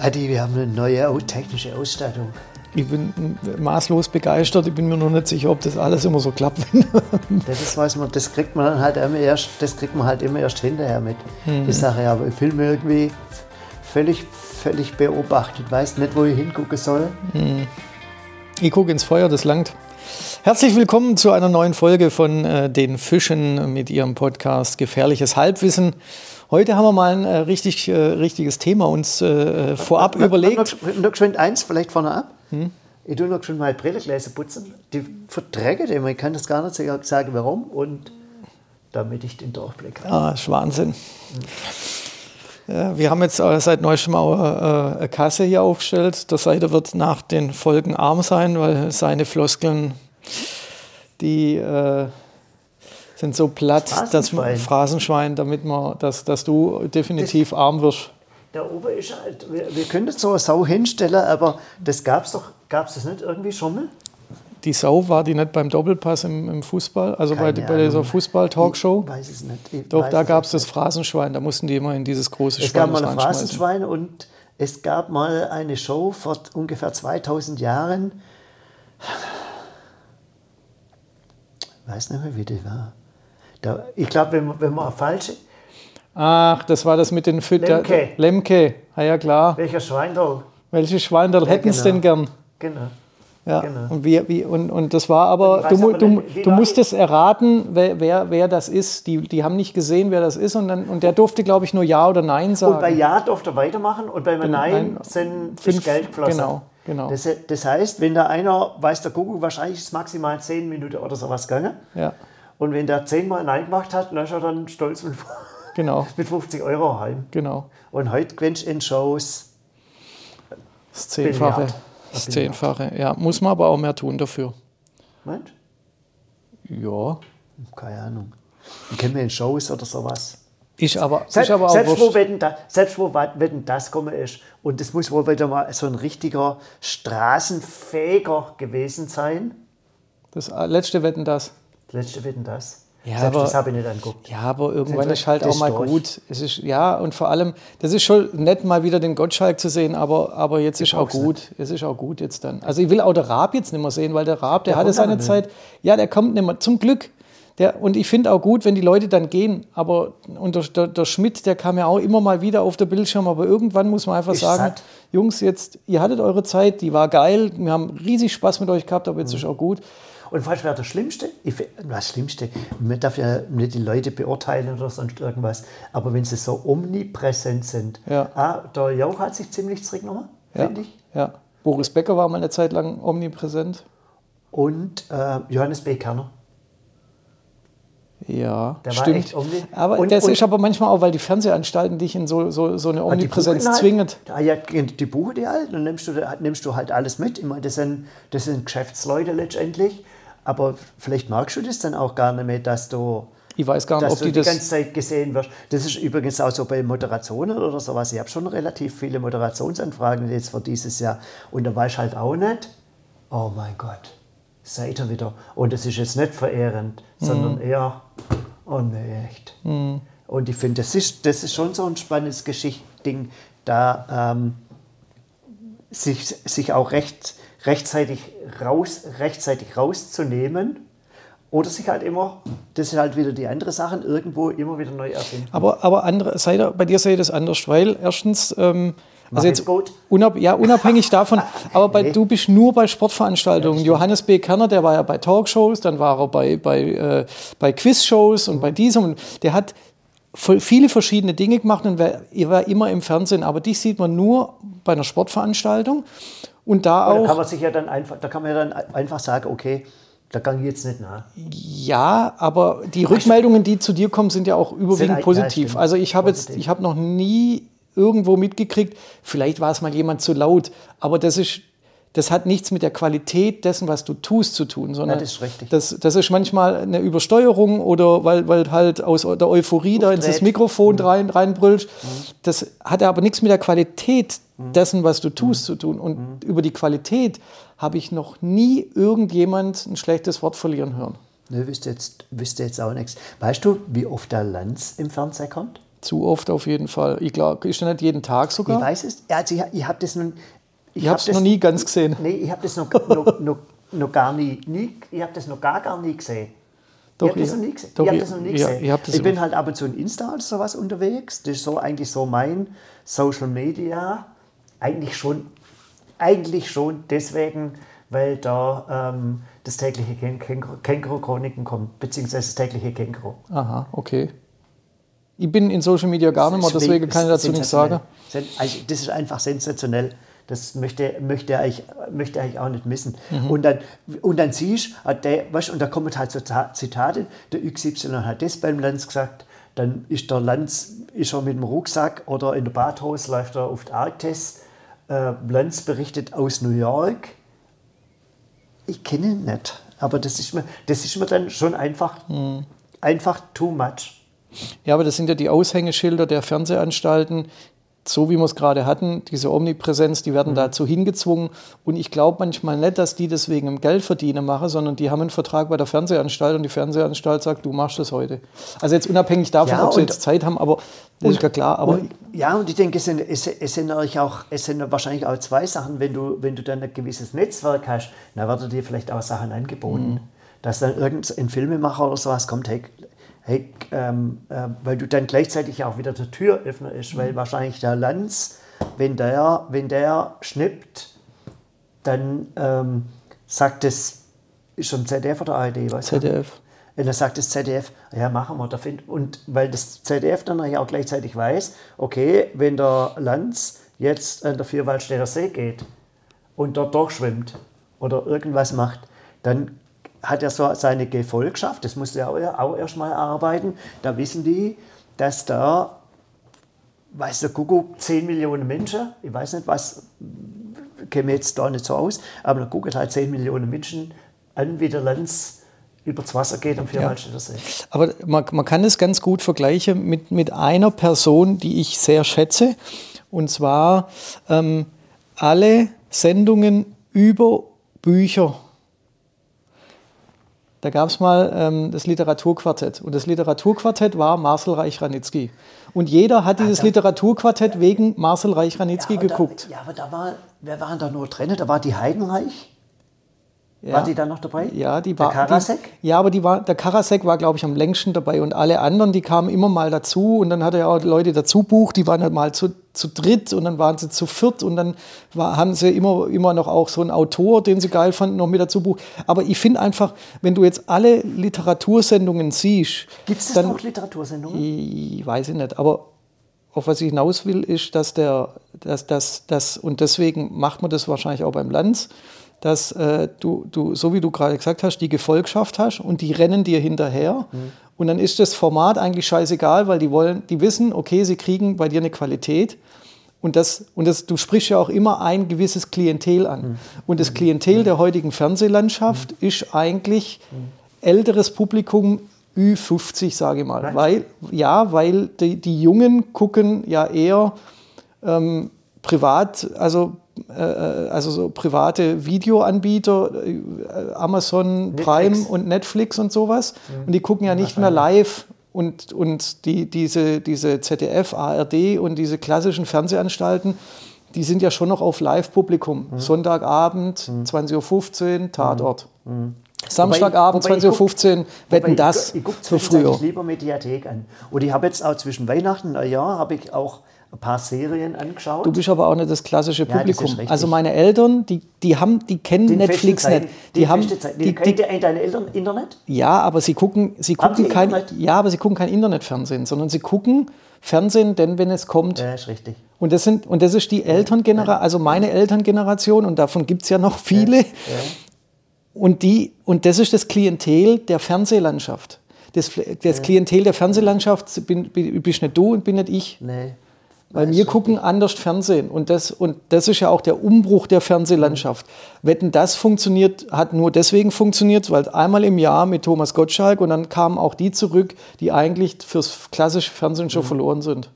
Adi, wir haben eine neue technische Ausstattung. Ich bin maßlos begeistert. Ich bin mir noch nicht sicher, ob das alles immer so klappt. das weiß man, das kriegt man halt immer erst, das kriegt man halt immer erst hinterher mit. Mhm. Die Sache, aber ich fühle mich irgendwie völlig, völlig beobachtet. Weiß nicht, wo ich hingucken soll. Mhm. Ich gucke ins Feuer, das langt. Herzlich willkommen zu einer neuen Folge von äh, Den Fischen mit Ihrem Podcast Gefährliches Halbwissen. Heute haben wir mal ein äh, richtig, äh, richtiges Thema uns äh, vorab noch, überlegt. Noch, noch, geschwind eins, vielleicht vorne ab. Hm? Ich tue noch schon mal Brillengläser putzen. Die verträge immer. Ich kann das gar nicht sagen, warum. Und damit ich den Durchblick habe. Ah, ist Wahnsinn. Hm. Ja, wir haben jetzt äh, seit neuestem auch eine Kasse hier aufgestellt. Der Seite wird nach den Folgen arm sein, weil seine Floskeln, die äh, sind so platt, dass man Phrasenschwein, damit man, dass, dass du definitiv das, arm wirst. Der Ober ist halt, wir, wir können so eine Sau hinstellen, aber das gab es doch, gab es das nicht irgendwie schon mal? Die Sau war die nicht beim Doppelpass im, im Fußball, also bei, bei dieser Fußball-Talkshow? Ich weiß es nicht. Ich Doch, da gab es das Phrasenschwein, da mussten die immer in dieses große es Schwein Es gab mal ein Phrasenschwein und es gab mal eine Show vor ungefähr 2000 Jahren. Ich weiß nicht mehr, wie die war. Da, ich glaube, wenn, wenn man falsche. Ach, das war das mit den Fütter. Lemke. Lemke, ah, ja klar. Welcher Schweindal? Welche Schweindal ja, hätten es genau. denn gern? Genau. Ja, genau. Und, wie, wie, und, und das war aber, du, aber du, du musstest erraten, wer, wer, wer das ist. Die, die haben nicht gesehen, wer das ist. Und, dann, und der durfte, glaube ich, nur Ja oder Nein sagen. Und bei Ja durfte er weitermachen und bei Nein, Nein sind fünf, Geld geflossen. Genau, genau. Das, das, heißt, wenn da einer, weiß der Kuckuck, wahrscheinlich ist maximal zehn Minuten oder sowas gegangen. Ja. Und wenn der zehnmal Nein gemacht hat, dann ist er dann stolz mit, genau. mit 50 Euro heim. Genau. Und heute gewinnst du in Shows das Zehnfache. Das Zehnfache, ja. Muss man aber auch mehr tun dafür. Meinst Ja. Keine Ahnung. Ich kenne mir in Shows oder sowas. Ich aber, selbst, ich aber auch selbst, wo wenn da, selbst wo wenn das kommen ist, und das muss wohl wieder mal so ein richtiger Straßenfähiger gewesen sein. Das letzte Wetten das. Letzte Wetten das. Ja, Selbst aber, das habe ich nicht angeguckt. Ja, aber irgendwann ist halt auch mal durch. gut. Es ist, ja, und vor allem, das ist schon nett, mal wieder den Gottschalk zu sehen, aber, aber jetzt ich ist auch gut. Nicht. Es ist auch gut jetzt dann. Also ich will auch der Raab jetzt nicht mehr sehen, weil der Raab, der, der hatte seine Zeit. Ja, der kommt nicht mehr. Zum Glück. Der, und ich finde auch gut, wenn die Leute dann gehen. Aber und der, der, der, Schmidt, der kam ja auch immer mal wieder auf der Bildschirm. Aber irgendwann muss man einfach ich sagen, satt. Jungs, jetzt, ihr hattet eure Zeit, die war geil. Wir haben riesig Spaß mit euch gehabt, aber jetzt mhm. ist auch gut. Und was wäre das Schlimmste? Ich, das Schlimmste, man darf ja nicht die Leute beurteilen oder sonst irgendwas, aber wenn sie so omnipräsent sind. Ja. Ah, der Jauch hat sich ziemlich zurückgenommen, ja. finde ich. Ja. Boris Becker war mal eine Zeit lang omnipräsent. Und äh, Johannes B. Kerner. Ja, der stimmt. aber und, das und, ist aber manchmal auch, weil die Fernsehanstalten dich in so, so, so eine Omnipräsenz halt, zwingen. Ja, die buchen die halt, dann nimmst du, nimmst du halt alles mit. Ich meine, das sind, das sind Geschäftsleute letztendlich. Aber vielleicht magst du das dann auch gar nicht mehr, dass du, ich weiß gar nicht, ob die, die ganze Zeit gesehen wirst. Das ist übrigens auch so bei Moderationen oder sowas. Ich habe schon relativ viele Moderationsanfragen jetzt für dieses Jahr. Und da weiß ich halt auch nicht, oh mein Gott, seid ihr wieder. Und das ist jetzt nicht verehrend, mhm. sondern eher, oh nee, echt. Mhm. Und ich finde, das ist, das ist schon so ein spannendes Geschichtding, da ähm, sich, sich auch recht rechtzeitig, raus, rechtzeitig rauszunehmen oder sich halt immer, das ist halt wieder die andere Sache, irgendwo immer wieder neu erfinden. Aber, aber andere, sei, bei dir sehe ich das anders, weil erstens, ähm, also jetzt unab, ja, unabhängig davon, aber bei, nee. du bist nur bei Sportveranstaltungen. Ja, Johannes B. Kerner, der war ja bei Talkshows, dann war er bei, bei, äh, bei Quizshows und bei diesem. Und der hat viele verschiedene Dinge gemacht und er war immer im Fernsehen. Aber dich sieht man nur bei einer Sportveranstaltung. Und da auch. Da kann man sich ja dann einfach, da kann man ja dann einfach sagen, okay, da kann ich jetzt nicht nach. Ja, aber die Rückmeldungen, die zu dir kommen, sind ja auch überwiegend positiv. Also ich habe jetzt, ich habe noch nie irgendwo mitgekriegt, vielleicht war es mal jemand zu laut, aber das ist, das hat nichts mit der Qualität dessen, was du tust, zu tun, sondern ja, das, ist richtig. Das, das ist manchmal eine Übersteuerung oder weil, weil halt aus der Euphorie Aufdreht. da ins Mikrofon mhm. rein, reinbrüllst. Mhm. Das hat aber nichts mit der Qualität mhm. dessen, was du tust, mhm. zu tun. Und mhm. über die Qualität habe ich noch nie irgendjemand ein schlechtes Wort verlieren hören. Nö, wüsste jetzt, wüsste jetzt auch nichts. Weißt du, wie oft der Lanz im Fernsehen kommt? Zu oft auf jeden Fall. Ich glaube, ist ja nicht jeden Tag sogar. Ich weiß es. Also ich, ich habe das nun. Ich, ich habe es noch nie ganz gesehen. Nee, ich habe das noch, noch, noch, noch, gar nie, nie ich habe das noch gar, gar nie gesehen. Doch, ich habe das noch nie gesehen. Doch, ich, das noch nie gesehen. Ja, ich, ich bin halt ab und zu in Insta oder sowas unterwegs. Das ist so eigentlich so mein Social Media. Eigentlich schon, eigentlich schon deswegen, weil da ähm, das tägliche Känguru-Chroniken kommt, beziehungsweise das tägliche Känguru. Aha, okay. Ich bin in Social Media gar nicht mehr, deswegen kann ich dazu nichts sagen. Also das ist einfach sensationell. Das möchte, möchte, ich, möchte ich auch nicht missen. Mhm. Und, dann, und dann siehst du, weißt, und da kommen halt so Zitate, der XY hat das beim Lanz gesagt, dann ist der Lanz ist er mit dem Rucksack oder in der Badhose läuft er auf die Arktis. Äh, Lanz berichtet aus New York. Ich kenne ihn nicht, aber das ist mir, das ist mir dann schon einfach, mhm. einfach too much. Ja, aber das sind ja die Aushängeschilder der Fernsehanstalten, so wie wir es gerade hatten, diese Omnipräsenz, die werden mhm. dazu hingezwungen. Und ich glaube manchmal nicht, dass die deswegen im Geld verdienen machen, sondern die haben einen Vertrag bei der Fernsehanstalt und die Fernsehanstalt sagt, du machst das heute. Also jetzt unabhängig davon, ja, ob sie jetzt Zeit haben, aber das und, ist ja klar. Aber und, ja, und ich denke, es sind, es, es sind auch, es sind wahrscheinlich auch zwei Sachen, wenn du, wenn du dann ein gewisses Netzwerk hast, dann werden dir vielleicht auch Sachen angeboten. Mhm. Dass dann irgendein Filmemacher oder sowas kommt, hey, hey, ähm, äh, weil du dann gleichzeitig auch wieder der Türöffner ist, weil mhm. wahrscheinlich der Lanz, wenn der, wenn der schnippt, dann ähm, sagt es, ist schon ZDF oder ARD, weißt ZDF. Und dann sagt das ZDF, ja, machen wir. Und weil das ZDF dann auch gleichzeitig weiß, okay, wenn der Lanz jetzt an der Vierwaldstätter See geht und dort durchschwimmt oder irgendwas macht, dann hat er so seine Gefolgschaft, das muss er auch, erstmal arbeiten. Da wissen die, dass da, weiß der Kuckuck, 10 Millionen Menschen, ich weiß nicht, was, käme jetzt da nicht so aus, aber da gucken halt 10 Millionen Menschen an, wie der Lanz übers Wasser geht am Vierwaldstätter ja. See. Aber man, man kann es ganz gut vergleichen mit, mit einer Person, die ich sehr schätze, und zwar ähm, alle Sendungen über Bücher da gab es mal ähm, das Literaturquartett. Und das Literaturquartett war Marcel Reich-Ranitzky. Und jeder hat dieses Literaturquartett wegen Marcel Reich-Ranitzky ja, geguckt. Da, ja, aber da war, wer waren da nur drin? Da war die Heidenreich. Ja. War die da noch dabei? Ja, die war. Der Karasek? Die, ja, aber die war, der Karasek war, glaube ich, am längsten dabei. Und alle anderen, die kamen immer mal dazu. Und dann hat er auch Leute dazu bucht, die waren halt mal zu, zu dritt und dann waren sie zu viert. Und dann war, haben sie immer, immer noch auch so einen Autor, den sie geil fanden, noch mit dazu bucht. Aber ich finde einfach, wenn du jetzt alle Literatursendungen siehst. Gibt es noch Literatursendungen? Ich weiß ich nicht. Aber auf was ich hinaus will, ist, dass der, dass, dass, dass, und deswegen macht man das wahrscheinlich auch beim Lanz dass äh, du, du, so wie du gerade gesagt hast, die Gefolgschaft hast und die rennen dir hinterher. Mhm. Und dann ist das Format eigentlich scheißegal, weil die wollen, die wissen, okay, sie kriegen bei dir eine Qualität. Und, das, und das, du sprichst ja auch immer ein gewisses Klientel an. Mhm. Und das Klientel mhm. der heutigen Fernsehlandschaft mhm. ist eigentlich mhm. älteres Publikum Ü50, sage ich mal. Weil, ja, weil die, die Jungen gucken ja eher ähm, privat, also also so private Videoanbieter, äh, Amazon Netflix. Prime und Netflix und sowas. Mhm. Und die gucken ja nicht mehr live. Und, und die, diese, diese ZDF, ARD und diese klassischen Fernsehanstalten, die sind ja schon noch auf Live-Publikum. Mhm. Sonntagabend, mhm. 20.15 Uhr, Tatort. Mhm. mhm. Samstagabend, 20.15 Uhr, wetten das ich, ich, ich für früher. Lieber Mediathek an. Und ich habe jetzt auch zwischen Weihnachten und Neujahr habe ich auch ein paar Serien angeschaut. Du bist aber auch nicht das klassische Publikum. Ja, also meine Eltern, die, die, haben, die kennen Den Netflix nicht. Die, haben, die, die, die, deine Eltern Internet? Ja, aber sie gucken, sie gucken kein, ja, aber sie gucken kein Internetfernsehen, sondern sie gucken Fernsehen, denn wenn es kommt. Ja, ist richtig. Und das, sind, und das ist die Elterngeneration, also meine Elterngeneration, und davon gibt es ja noch viele. Ja. Und, die, und das ist das Klientel der Fernsehlandschaft. Das, das Klientel der Fernsehlandschaft bin, bist nicht du und bin nicht ich. Nee. Weil wir gucken anders Fernsehen und das, und das ist ja auch der Umbruch der Fernsehlandschaft. Wetten, das funktioniert, hat nur deswegen funktioniert, weil einmal im Jahr mit Thomas Gottschalk und dann kamen auch die zurück, die eigentlich fürs klassische Fernsehen schon mhm. verloren sind.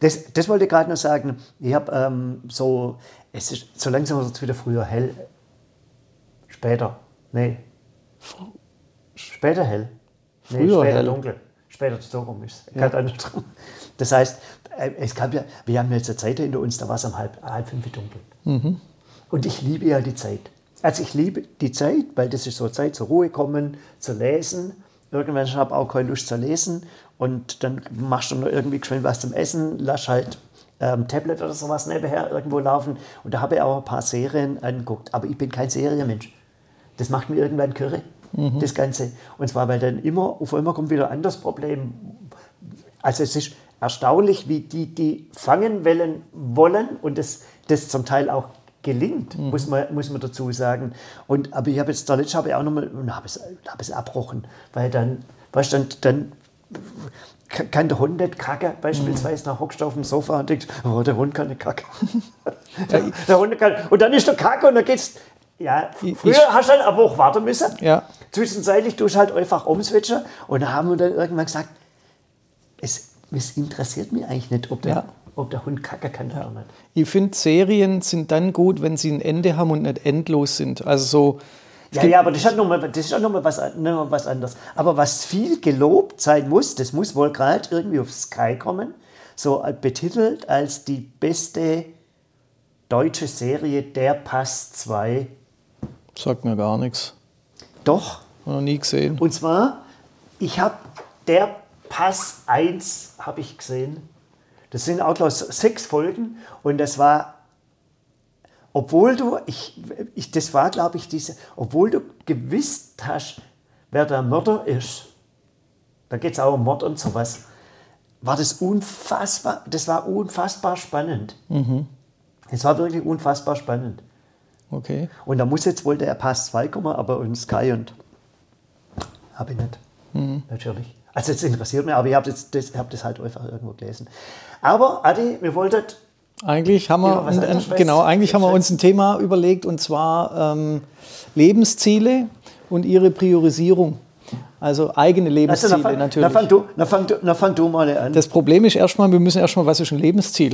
Das, das wollte ich gerade noch sagen. Ich habe ähm, so, es ist, so langsam wird es wieder früher hell. Später. Nee. Später hell. Nee, früher später hell. dunkel. später dazu rum ist. Ja. Das heißt, es gab ja, wir haben jetzt eine Zeit hinter uns, da war es um halb, halb fünf dunkel. Mhm. Und ich liebe ja die Zeit. Also ich liebe die Zeit, weil das ist so Zeit zur Ruhe kommen, zu lesen. Irgendwann habe ich auch keine Lust zu lesen und dann machst du noch irgendwie geschwind was zum Essen, lass halt ähm, Tablet oder sowas nebenher irgendwo laufen. Und da habe ich auch ein paar Serien angeguckt. Aber ich bin kein Serienmensch. Das macht mir irgendwann Curry, mhm. das Ganze. Und zwar, weil dann immer, auf einmal kommt wieder ein anderes Problem. Also es ist erstaunlich, wie die, die fangen wollen, wollen und das, das zum Teil auch gelingt, mhm. muss, man, muss man dazu sagen. Und, aber ich habe jetzt, da letzte habe ich auch nochmal, habe es, hab es abbrochen, weil dann, weißt dann, dann kann der Hund nicht kacken, beispielsweise, dann hockst du auf dem Sofa und denkst, oh, der Hund kann nicht kacken. der, der, Hund kann, und dann ist der Kacke und dann geht's, ja, früher ich, hast du halt aber auch warten müssen. Ja. Zwischenzeitlich tust du halt einfach umswitchen und dann haben wir dann irgendwann gesagt, es, es interessiert mich eigentlich nicht, ob der, ja. ob der Hund kacken kann oder nicht. Ich finde, Serien sind dann gut, wenn sie ein Ende haben und nicht endlos sind. Also so ja, ja, aber das ist, nochmal, auch nochmal was, noch was anderes. Aber was viel gelobt sein muss, das muss wohl gerade irgendwie auf Sky kommen, so betitelt als die beste deutsche Serie Der Pass 2. Sagt mir gar nichts. Doch. Noch nie gesehen. Und zwar, ich habe Der Pass 1 habe ich gesehen. Das sind auch glaube sechs Folgen und das war obwohl du, ich, ich, das war glaube ich diese, obwohl du gewusst hast, wer der Mörder ist, da geht es auch um Mord und sowas, war das unfassbar, das war unfassbar spannend. Mhm. Es war wirklich unfassbar spannend. Okay. Und da muss jetzt wohl der Pass 2 kommen, aber und Sky und habe ich nicht. Mhm. Natürlich. Also das interessiert mich, aber ich habe das, das, hab das halt einfach irgendwo gelesen. Aber Adi, wir wollten eigentlich haben wir, ein, ein, genau, eigentlich haben wir uns ein Thema überlegt und zwar ähm, Lebensziele und ihre Priorisierung. Also eigene Lebensziele also, na, natürlich. Na fang, du, na, fang na fang du mal an. Das Problem ist erstmal, wir müssen erstmal, was ist ein Lebensziel?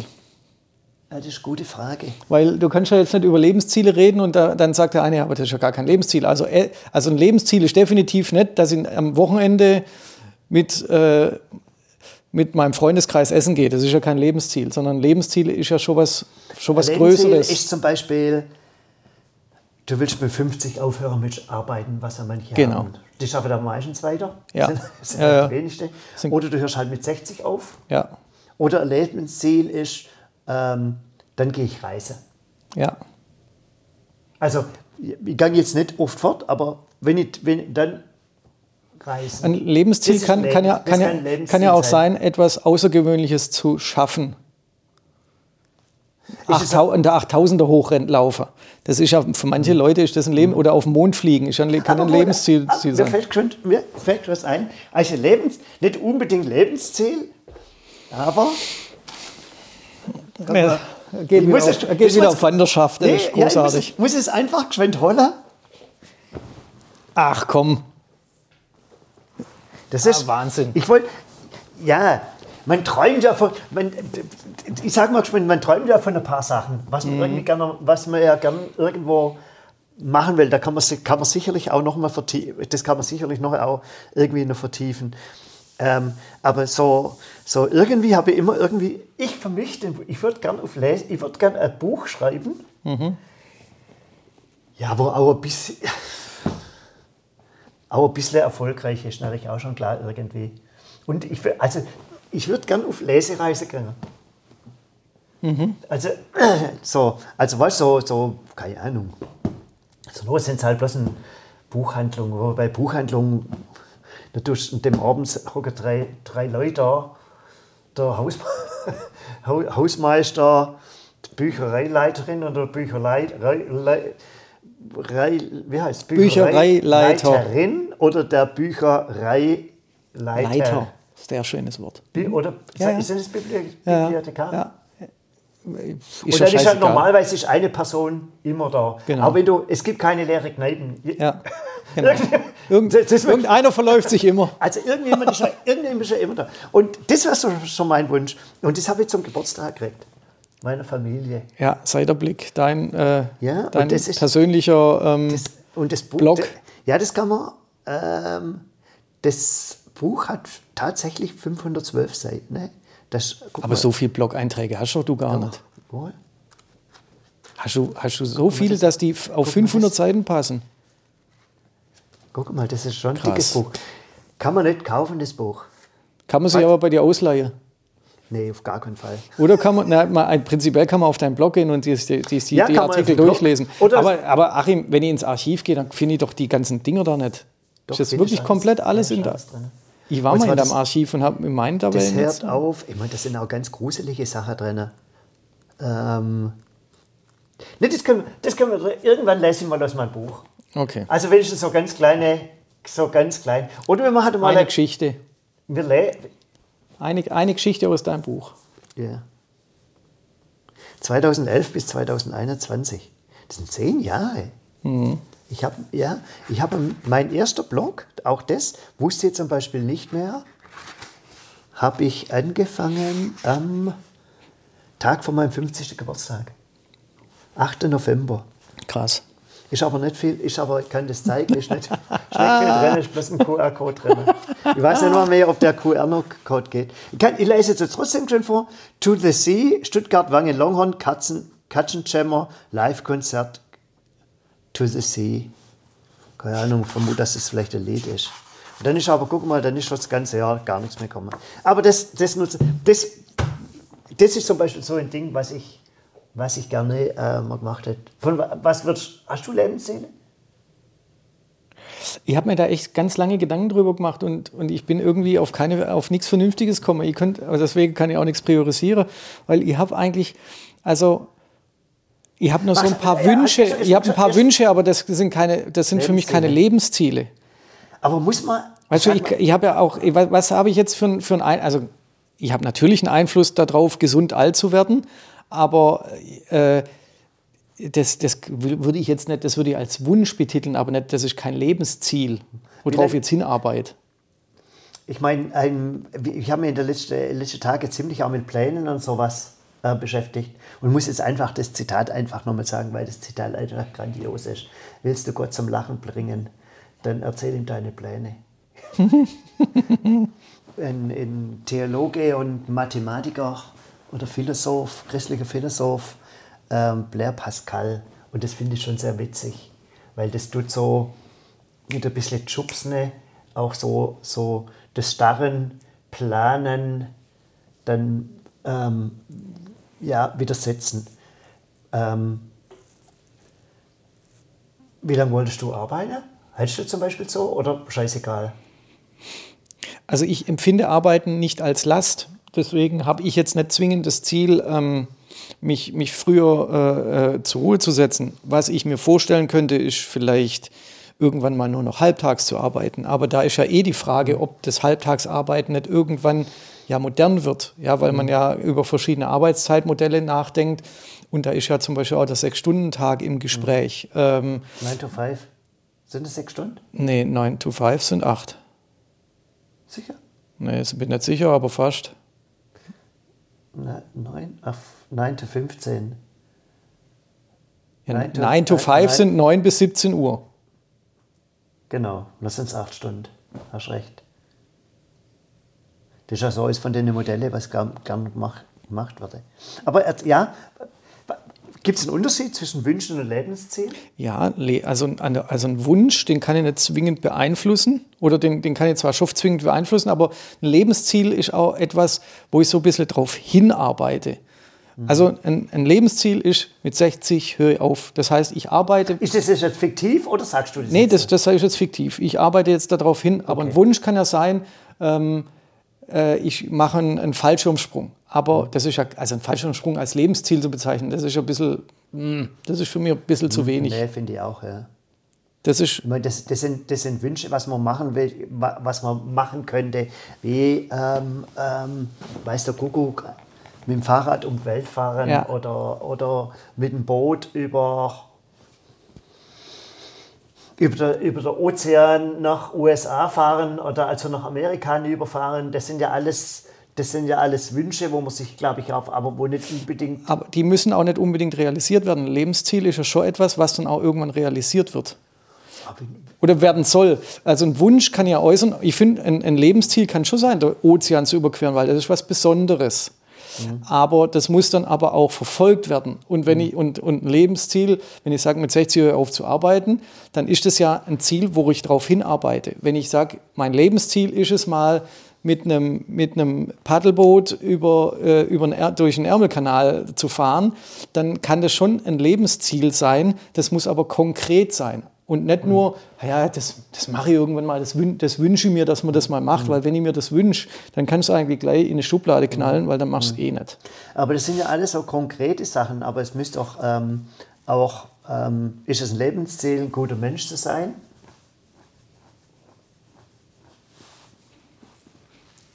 Ja, das ist eine gute Frage. Weil du kannst ja jetzt nicht über Lebensziele reden und da, dann sagt der eine, aber das ist ja gar kein Lebensziel. Also, äh, also ein Lebensziel ist definitiv nicht, dass ich am Wochenende mit äh, mit meinem Freundeskreis essen gehe. Das ist ja kein Lebensziel, sondern Lebensziel ist ja schon was, schon was Größeres. ist zum Beispiel, du willst mit 50 aufhören mit Arbeiten, was ja manche genau. haben. Die schaffen dann meistens weiter. Ja. Das sind, das sind ja, halt die wenigsten. Oder du hörst halt mit 60 auf. Ja. Oder ein Lebensziel ist, ähm, dann gehe ich reisen. Ja. Also, ich gehe jetzt nicht oft fort, aber wenn ich, wenn, dann Reisen. Ein Lebensziel kann, kann, ja, kann, ja, kann ja auch sein, etwas Außergewöhnliches zu schaffen. in der 8000er Hochrennlaufer. Das ist ja für manche mhm. Leute ist das ein Leben oder auf den Mond fliegen ist ein, kann ein Lebensziel ah, sein. Mir fällt, schon, mir fällt was ein. Also Lebens, nicht unbedingt Lebensziel, aber ja, geht wieder, auf, es, geht wieder auf Wanderschaft. Das nee, ist großartig. Ja, muss, muss, es einfach geschwind holen. Ach komm. Das ah, ist Wahnsinn. Ich wollte, ja, man träumt ja von, man, ich sag mal, man träumt ja von ein paar Sachen, was man, mhm. irgendwie gerne, was man ja gerne irgendwo machen will. Da kann man, kann man sicherlich auch noch mal vertiefen, das kann man sicherlich noch auch irgendwie noch vertiefen. Ähm, aber so, so irgendwie habe ich immer irgendwie, ich für mich, ich würde gerne auf Lesen, ich würde gerne ein Buch schreiben, mhm. ja, wo auch ein bisschen, auch ein bisschen erfolgreich ist, natürlich auch schon klar irgendwie. Und ich, also, ich würde gern auf Lesereise gehen. Mhm. Also, so, also was so, so, keine Ahnung. So nur sind es halt bloß eine Buchhandlung. Aber bei Buchhandlungen, da tust in dem Abend hocken drei, drei Leute da. Der Haus, Hausmeister, die Büchereileiterin und der Bücherei, Rei, wie heißt Büchereileiter. Büchereileiterin oder der Büchereileiter. Leiter, sehr schönes Wort. Bi oder ja, ist das Bibliothekar? Ja, ja. Ist und dann ist halt normalerweise ist eine Person immer da. Genau. Aber wenn du, es gibt keine leere Kneipen. Ja, genau. Irgend, irgendeiner verläuft sich immer. Also irgendjemand ist, irgendjemand ist ja immer da. Und das war so, so mein Wunsch. Und das habe ich zum Geburtstag gekriegt meiner Familie. Ja, Seiterblick, dein, äh, ja, dein ist, persönlicher ähm, das, und das Buch, Blog. ja, das kann man, ähm, das Buch hat tatsächlich 512 Seiten. Ne? Das, Aber mal. so viele Blog-Einträge hast du gar nicht. Wohl. Hast du, hast du so viele, das, dass die auf 500 das, Seiten passen? Guck mal, das ist schon ein Krass. dickes Buch. Kann man nicht kaufen, das Buch. Kann man sich aber bei dir ausleihen? Nee, auf gar keinen Fall. Oder kann man, na, mal, prinzipiell kann man auf deinen Blog gehen und die, die, die, die, ja, die Artikel durchlesen. aber, aber Achim, wenn ich ins Archiv gehe, dann finde ich doch die ganzen Dinger da nicht. Doch, ist jetzt wirklich komplett alles in da. Ich war mal in deinem Archiv und habe meinen dabei. Das hört auf. Ich meine, da sind auch ganz gruselige Sachen drin. Ähm, ne, das können, das können wir irgendwann lesen mal aus meinem Buch. Okay. Also wenigstens so ganz kleine, so ganz klein. Oder wir machen mal eine, eine Geschichte. Wir, eine, eine Geschichte aus deinem Buch. Ja. 2011 bis 2021. Das sind zehn Jahre. Mhm. Ich habe ja, ich mein erster Blog, auch das wusste ich zum Beispiel nicht mehr, habe ich angefangen am Tag vor meinem 50. Geburtstag. 8. November. Krass. Ist aber nicht viel, ist aber, ich kann das zeigen, ist nicht, ist nicht viel drin, ist bloß ein QR-Code drin. Ich weiß nicht mal mehr, ob der QR-Code geht. Ich, kann, ich lese jetzt trotzdem schon vor. To the Sea, Stuttgart, Wange, Longhorn, Katzen, Katzenjammer, Live-Konzert, To the Sea. Keine Ahnung, vermute, dass es vielleicht ein Lied ist. Und dann ist aber, guck mal, dann ist das ganze Jahr gar nichts mehr gekommen. Aber das, das, das, das, das ist zum Beispiel so ein Ding, was ich was ich gerne äh, mal gemacht hätte. Von was würdest, hast du Lebensziele? Ich habe mir da echt ganz lange Gedanken drüber gemacht und, und ich bin irgendwie auf, keine, auf nichts Vernünftiges gekommen. Ich könnt, also deswegen kann ich auch nichts priorisieren, weil ich habe eigentlich, also ich habe nur so ein paar ja, Wünsche, ich, ich habe ein paar Wünsche, aber das sind, keine, das sind für mich keine Lebensziele. Aber muss man. Also ich, ich habe ja auch, was habe ich jetzt für, für ein, also ich habe natürlich einen Einfluss darauf, gesund alt zu werden, aber äh, das, das würde ich jetzt nicht, das würde ich als Wunsch betiteln, aber nicht, das ist kein Lebensziel, worauf ich jetzt hinarbeite. Ich meine, ich habe mich in den letzten, letzten Tagen ziemlich auch mit Plänen und sowas äh, beschäftigt und muss jetzt einfach das Zitat einfach nochmal sagen, weil das Zitat einfach grandios ist. Willst du Gott zum Lachen bringen, dann erzähl ihm deine Pläne. ein, ein Theologe und Mathematiker oder Philosoph, christlicher Philosoph, ähm, Blair Pascal. Und das finde ich schon sehr witzig, weil das tut so mit ein bisschen Schubsne, auch so, so das starren Planen dann ähm, ja, widersetzen. Ähm, wie lange wolltest du arbeiten? Hältst du zum Beispiel so oder scheißegal? Also ich empfinde Arbeiten nicht als Last. Deswegen habe ich jetzt nicht zwingend das Ziel, ähm, mich, mich früher äh, äh, zur Ruhe zu setzen. Was ich mir vorstellen könnte, ist vielleicht irgendwann mal nur noch halbtags zu arbeiten. Aber da ist ja eh die Frage, ob das Halbtagsarbeiten nicht irgendwann ja modern wird, ja, weil man ja über verschiedene Arbeitszeitmodelle nachdenkt. Und da ist ja zum Beispiel auch der Sechs-Stunden-Tag im Gespräch. Mhm. Ähm, 9 to 5. Sind es sechs Stunden? Nee, 9 to 5 sind acht. Sicher? Nee, ich bin nicht sicher, aber fast. 9, 9 to 15. Ja, 9 to, 9 to 5 sind 9 bis 17 Uhr. Genau, das sind es 8 Stunden. Hast recht. Das ist ja so eines von den Modellen, was gern, gern gemacht, gemacht wird. Aber ja, Gibt es einen Unterschied zwischen Wünschen und Lebenszielen? Ja, also, also ein Wunsch, den kann ich nicht zwingend beeinflussen oder den, den kann ich zwar schon zwingend beeinflussen, aber ein Lebensziel ist auch etwas, wo ich so ein bisschen drauf hinarbeite. Mhm. Also ein, ein, Lebensziel ist, mit 60 höre ich auf. Das heißt, ich arbeite. Ist das jetzt fiktiv oder sagst du das? Nee, das, das ist jetzt fiktiv. Ich arbeite jetzt darauf hin, aber okay. ein Wunsch kann ja sein, ähm, äh, ich mache einen, einen, Fallschirmsprung. Aber das ist ja, also ein Fallschirmsprung als Lebensziel zu bezeichnen, das ist ja ein bisschen, mh, hm, das ist für mich ein bisschen zu hm, wenig. Nee, finde ich auch, ja. Das, ist das, das, sind, das sind Wünsche, was man machen will, was man machen könnte, wie, ähm, ähm, weiß der Kuckuck, mit dem Fahrrad um die Welt fahren ja. oder, oder mit dem Boot über über, der, über der Ozean nach USA fahren oder also nach Amerika überfahren, das sind ja alles das sind ja alles Wünsche, wo man sich, glaube ich, auf, aber wo nicht unbedingt. Aber die müssen auch nicht unbedingt realisiert werden. Lebensziel ist ja schon etwas, was dann auch irgendwann realisiert wird. oder werden soll. Also ein Wunsch kann ja äußern. Ich finde, ein, ein, Lebensziel kann schon sein, der Ozean zu überqueren, weil das ist was Besonderes. Mhm. Aber das muss dann aber auch verfolgt werden. Und wenn mhm. ich und, und ein Lebensziel, wenn ich sage, mit 60 Jahren aufzuarbeiten, dann ist das ja ein Ziel, wo ich darauf hinarbeite. Wenn ich sage, mein Lebensziel ist es mal, mit einem, mit einem Paddelboot über, äh, über einen, durch den Ärmelkanal zu fahren, dann kann das schon ein Lebensziel sein. Das muss aber konkret sein. Und nicht nur, ja, das, das mache ich irgendwann mal, das, das wünsche ich mir, dass man das mal macht, mhm. weil wenn ich mir das wünsche, dann kannst du eigentlich gleich in eine Schublade knallen, weil dann machst du es mhm. eh nicht. Aber das sind ja alles so konkrete Sachen, aber es müsste auch, ähm, auch ähm, ist es ein Lebensziel, ein guter Mensch zu sein?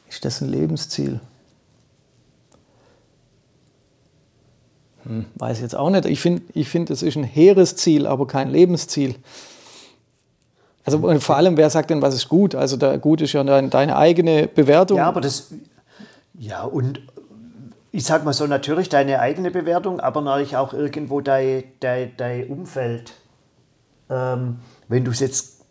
Ist das ein Lebensziel? Hm, weiß jetzt auch nicht. Ich finde, ich find, es ist ein hehres Ziel, aber kein Lebensziel. Also vor allem, wer sagt denn, was ist gut? Also da, gut ist ja deine eigene Bewertung. Ja, aber das, ja und ich sag mal so, natürlich deine eigene Bewertung, aber natürlich auch irgendwo dein, dein, dein Umfeld. Ähm, wenn du es jetzt,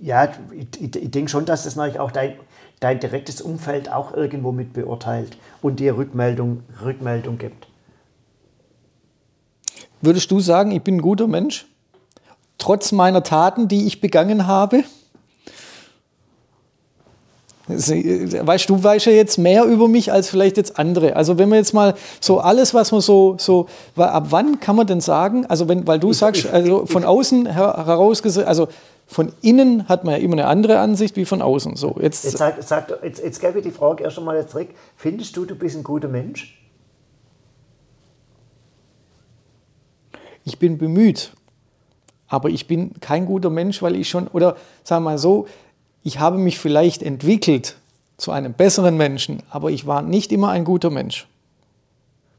ja, ich, ich denke schon, dass das natürlich auch dein, dein direktes Umfeld auch irgendwo mit beurteilt und dir Rückmeldung, Rückmeldung gibt. Würdest du sagen, ich bin ein guter Mensch? Trotz meiner Taten, die ich begangen habe? Weißt du, weißt ja jetzt mehr über mich als vielleicht jetzt andere. Also wenn man jetzt mal so alles, was man so, so, ab wann kann man denn sagen, also wenn, weil du sagst, also von außen heraus, also von innen hat man ja immer eine andere Ansicht wie von außen. So, jetzt, jetzt, sag, sag, jetzt, jetzt gebe ich die Frage erst einmal zurück. Findest du, du bist ein guter Mensch? Ich bin bemüht, aber ich bin kein guter Mensch, weil ich schon, oder sagen wir mal so, ich habe mich vielleicht entwickelt zu einem besseren Menschen, aber ich war nicht immer ein guter Mensch.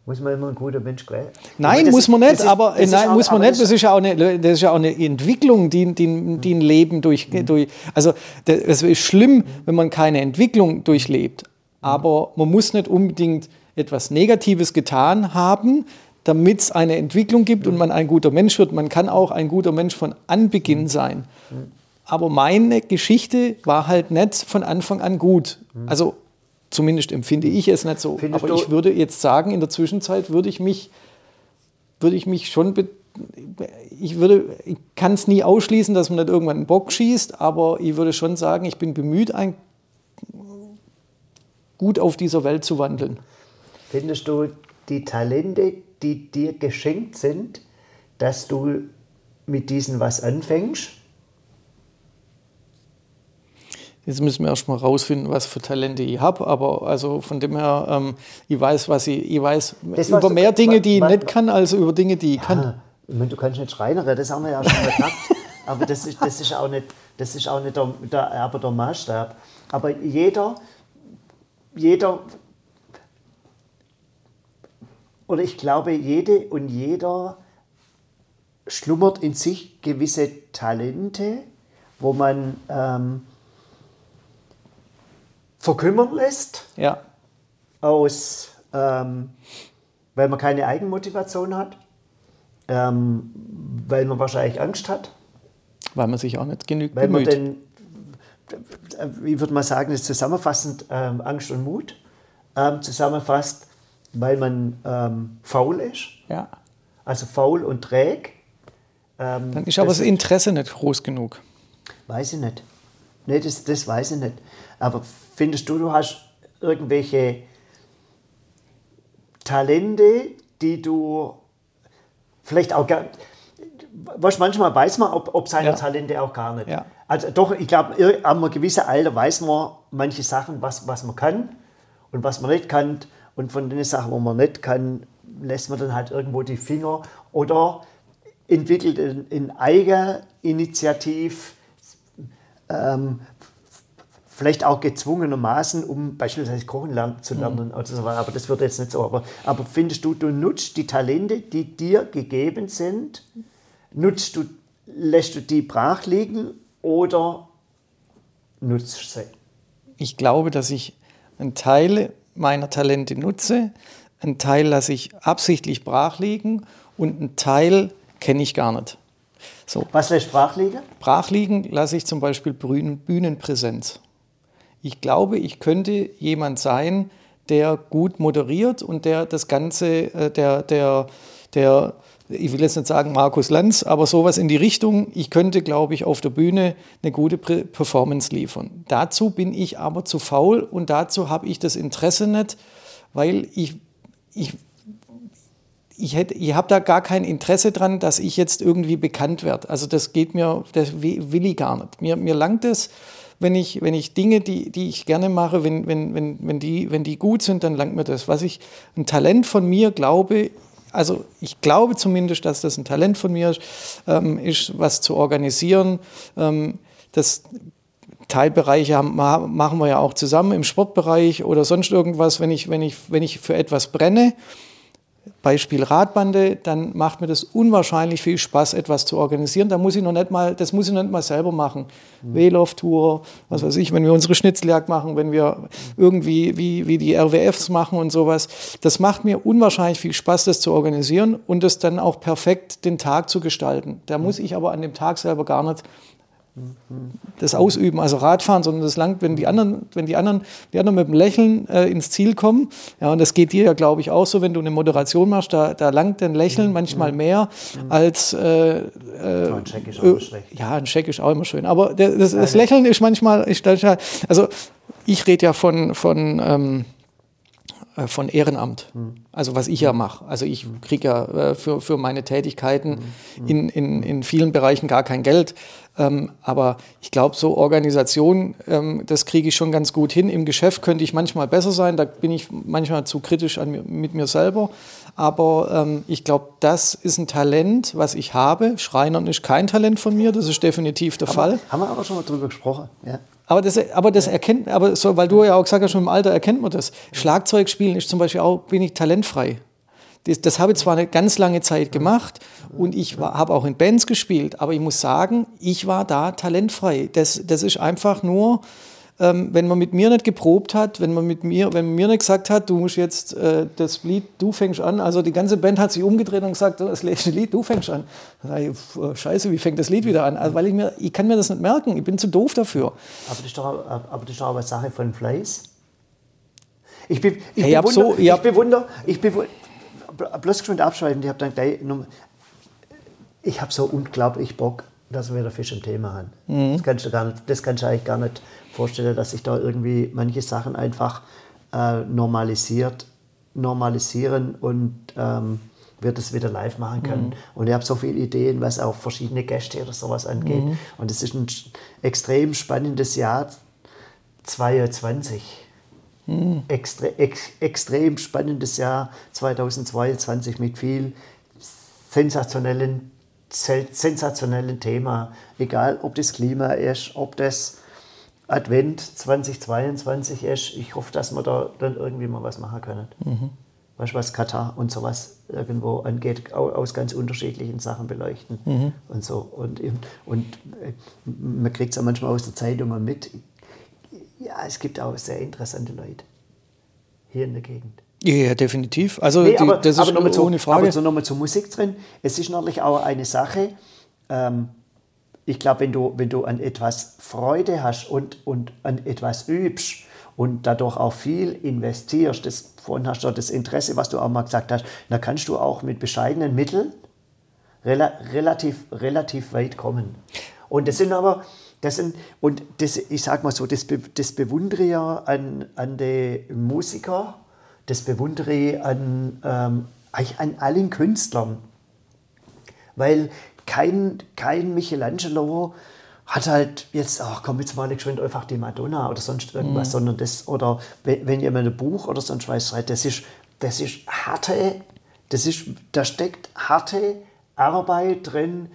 Muss man immer ein guter Mensch werden? Nein, muss man nicht, aber nein, muss man nicht. Das ist ja auch eine, das ist ja auch eine Entwicklung, die, die, die ein Leben durch, mhm. durch also es ist schlimm, wenn man keine Entwicklung durchlebt. Aber man muss nicht unbedingt etwas Negatives getan haben, damit es eine Entwicklung gibt und man ein guter Mensch wird. Man kann auch ein guter Mensch von Anbeginn sein. Aber meine Geschichte war halt nicht von Anfang an gut. Also zumindest empfinde ich es nicht so. Findest Aber ich würde jetzt sagen, in der Zwischenzeit würde ich mich, würde ich mich schon ich würde, ich kann es nie ausschließen, dass man nicht irgendwann einen Bock schießt, aber ich würde schon sagen, ich bin bemüht, ein, gut auf dieser Welt zu wandeln. Findest du die Talente, die dir geschenkt sind, dass du mit diesen was anfängst? Jetzt müssen wir erstmal rausfinden, was für Talente ich habe. Aber also von dem her, ähm, ich weiß, was ich, ich weiß das, über mehr Dinge, die ich nicht kann, als über Dinge, die ich ja, kann. Ich meine, du kannst nicht Schreinere, das haben wir ja schon gehabt. aber das ist, das ist auch nicht, das ist auch nicht der, der, aber der Maßstab. Aber jeder, jeder oder ich glaube, jede und jeder schlummert in sich gewisse Talente, wo man ähm, verkümmern lässt. Ja. Aus, ähm, weil man keine Eigenmotivation hat, ähm, weil man wahrscheinlich Angst hat. Weil man sich auch nicht genügt weil bemüht. Man denn, wie würde man sagen, das zusammenfassend ähm, Angst und Mut ähm, zusammenfasst weil man ähm, faul ist. Ja. Also faul und träg. Ähm, Dann ist aber das, das Interesse nicht groß genug. Weiß ich nicht. Nee, das, das weiß ich nicht. Aber findest du, du hast irgendwelche Talente, die du vielleicht auch gar was manchmal weiß man, ob, ob seine ja. Talente auch gar nicht. Ja. Also doch, ich glaube, ab einem gewissen Alter weiß man manche Sachen, was, was man kann und was man nicht kann. Und von den Sachen, wo man nicht kann, lässt man dann halt irgendwo die Finger oder entwickelt in, in Eigeninitiativ, ähm, vielleicht auch gezwungenermaßen, um beispielsweise Kochen lernen, zu mhm. lernen. Mhm. Oder so. Aber das wird jetzt nicht so. Aber, aber findest du, du nutzt die Talente, die dir gegeben sind, nutzt du, lässt du die brach liegen oder nutzt sie? Ich glaube, dass ich einen Teil meiner Talente nutze, einen Teil lasse ich absichtlich brach liegen und einen Teil kenne ich gar nicht. So. Was lässt brach liegen? Brach liegen lasse ich zum Beispiel Bühnenpräsenz. Ich glaube, ich könnte jemand sein, der gut moderiert und der das Ganze, äh, der, der, der, ich will jetzt nicht sagen Markus Lanz, aber sowas in die Richtung, ich könnte, glaube ich, auf der Bühne eine gute Performance liefern. Dazu bin ich aber zu faul und dazu habe ich das Interesse nicht, weil ich, ich ich, ich habe da gar kein Interesse dran, dass ich jetzt irgendwie bekannt werde. Also das geht mir, das will ich gar nicht. Mir, mir langt es, wenn ich, wenn ich Dinge, die, die ich gerne mache, wenn, wenn, wenn, wenn, die, wenn die gut sind, dann langt mir das. Was ich, ein Talent von mir glaube, also ich glaube zumindest, dass das ein Talent von mir ist, ähm, ist was zu organisieren. Ähm, das Teilbereiche haben, machen wir ja auch zusammen im Sportbereich oder sonst irgendwas, wenn ich, wenn ich, wenn ich für etwas brenne Beispiel Radbande, dann macht mir das unwahrscheinlich viel Spaß, etwas zu organisieren. Da muss ich noch nicht mal, das muss ich noch nicht mal selber machen. Mhm. Velof-Tour, was weiß ich, wenn wir unsere Schnitzeljagd machen, wenn wir irgendwie wie, wie die RWFs machen und sowas. Das macht mir unwahrscheinlich viel Spaß, das zu organisieren und das dann auch perfekt den Tag zu gestalten. Da muss ich aber an dem Tag selber gar nicht das Ausüben, also Radfahren, sondern das langt, wenn die anderen, wenn die anderen, die anderen mit dem Lächeln äh, ins Ziel kommen. Ja, und das geht dir ja, glaube ich, auch so, wenn du eine Moderation machst, da, da langt dein Lächeln manchmal mehr als äh, äh, ein Check ist auch immer schlecht. Ja, ein Check ist auch immer schön. Aber das, das Lächeln ist manchmal, ist, also ich rede ja von, von ähm, äh, von Ehrenamt. Mhm. Also was ich ja mache. Also ich kriege ja äh, für, für meine Tätigkeiten mhm. in, in, in vielen Bereichen gar kein Geld. Ähm, aber ich glaube, so Organisation, ähm, das kriege ich schon ganz gut hin. Im Geschäft könnte ich manchmal besser sein. Da bin ich manchmal zu kritisch an, mit mir selber. Aber ähm, ich glaube, das ist ein Talent, was ich habe. Schreinern ist kein Talent von mir. Das ist definitiv der haben Fall. Haben wir aber schon mal drüber gesprochen. Ja. Aber das, aber das erkennt, aber so, weil du ja auch gesagt hast, schon im Alter erkennt man das. Schlagzeug spielen ist zum Beispiel auch wenig talentfrei. Das, das habe ich zwar eine ganz lange Zeit gemacht und ich habe auch in Bands gespielt, aber ich muss sagen, ich war da talentfrei. Das, das ist einfach nur, ähm, wenn man mit mir nicht geprobt hat, wenn man mit mir, wenn man mir nicht gesagt hat, du musst jetzt äh, das Lied, du fängst an, also die ganze Band hat sich umgedreht und gesagt, das Lied, du fängst an. Ich, äh, scheiße, wie fängt das Lied wieder an? Also, weil ich mir, ich kann mir das nicht merken, ich bin zu doof dafür. Aber das ist doch, aber das ist doch eine Sache von Fleiß. Ich, be, ich, hey, bewundere, so, ich, ich bewundere, ich bewundere, bloß geschwind abschalten, ich habe dann gleich, ich habe so unglaublich Bock, dass wir wieder Fisch im Thema haben. Mhm. Das kannst du gar nicht, das kannst du eigentlich gar nicht vorstelle, dass sich da irgendwie manche Sachen einfach äh, normalisiert, normalisieren und ähm, wird es wieder live machen können. Mhm. Und ich habe so viele Ideen, was auch verschiedene Gäste oder sowas angeht. Mhm. Und es ist ein extrem spannendes Jahr 2020. Mhm. Extre ex extrem spannendes Jahr 2022 mit viel sensationellen, sensationellen Thema. Egal, ob das Klima ist, ob das Advent 2022 ist. Ich hoffe, dass wir da dann irgendwie mal was machen können. Mhm. Weißt was Katar und sowas irgendwo angeht, aus ganz unterschiedlichen Sachen beleuchten mhm. und so. Und, und äh, man kriegt es ja manchmal aus der Zeitung mit. Ja, es gibt auch sehr interessante Leute hier in der Gegend. Ja, definitiv. Also nee, aber, das ist aber ohne Frage. Aber so nochmal zur Musik drin. Es ist natürlich auch eine Sache, ähm, ich glaube, wenn du, wenn du an etwas Freude hast und, und an etwas übst und dadurch auch viel investierst, das, vorhin hast du das Interesse, was du auch mal gesagt hast, dann kannst du auch mit bescheidenen Mitteln rela relativ, relativ weit kommen. Und das sind aber, das sind, und das, ich sag mal so, das, das bewundere ich an, an den Musiker, das bewundere ich an, ähm, an allen Künstlern. Weil kein, kein Michelangelo hat halt jetzt, ach komm, jetzt mal geschwind einfach die Madonna oder sonst irgendwas, mhm. sondern das, oder wenn, wenn jemand ein Buch oder sonst was schreibt, das ist, das ist harte, das ist, da steckt harte Arbeit drin,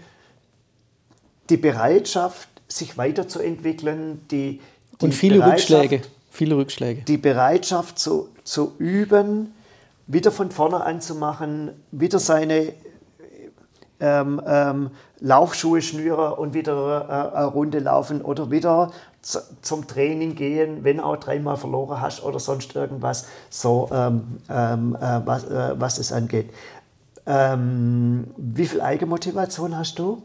die Bereitschaft, sich weiterzuentwickeln, die, die und viele Rückschläge, viele Rückschläge. Die Bereitschaft zu, zu üben, wieder von vorne anzumachen, wieder seine ähm, ähm, Laufschuhe schnüren und wieder äh, eine Runde laufen oder wieder zum Training gehen, wenn auch dreimal verloren hast oder sonst irgendwas, so ähm, ähm, äh, was, äh, was es angeht. Ähm, wie viel Eigenmotivation hast du?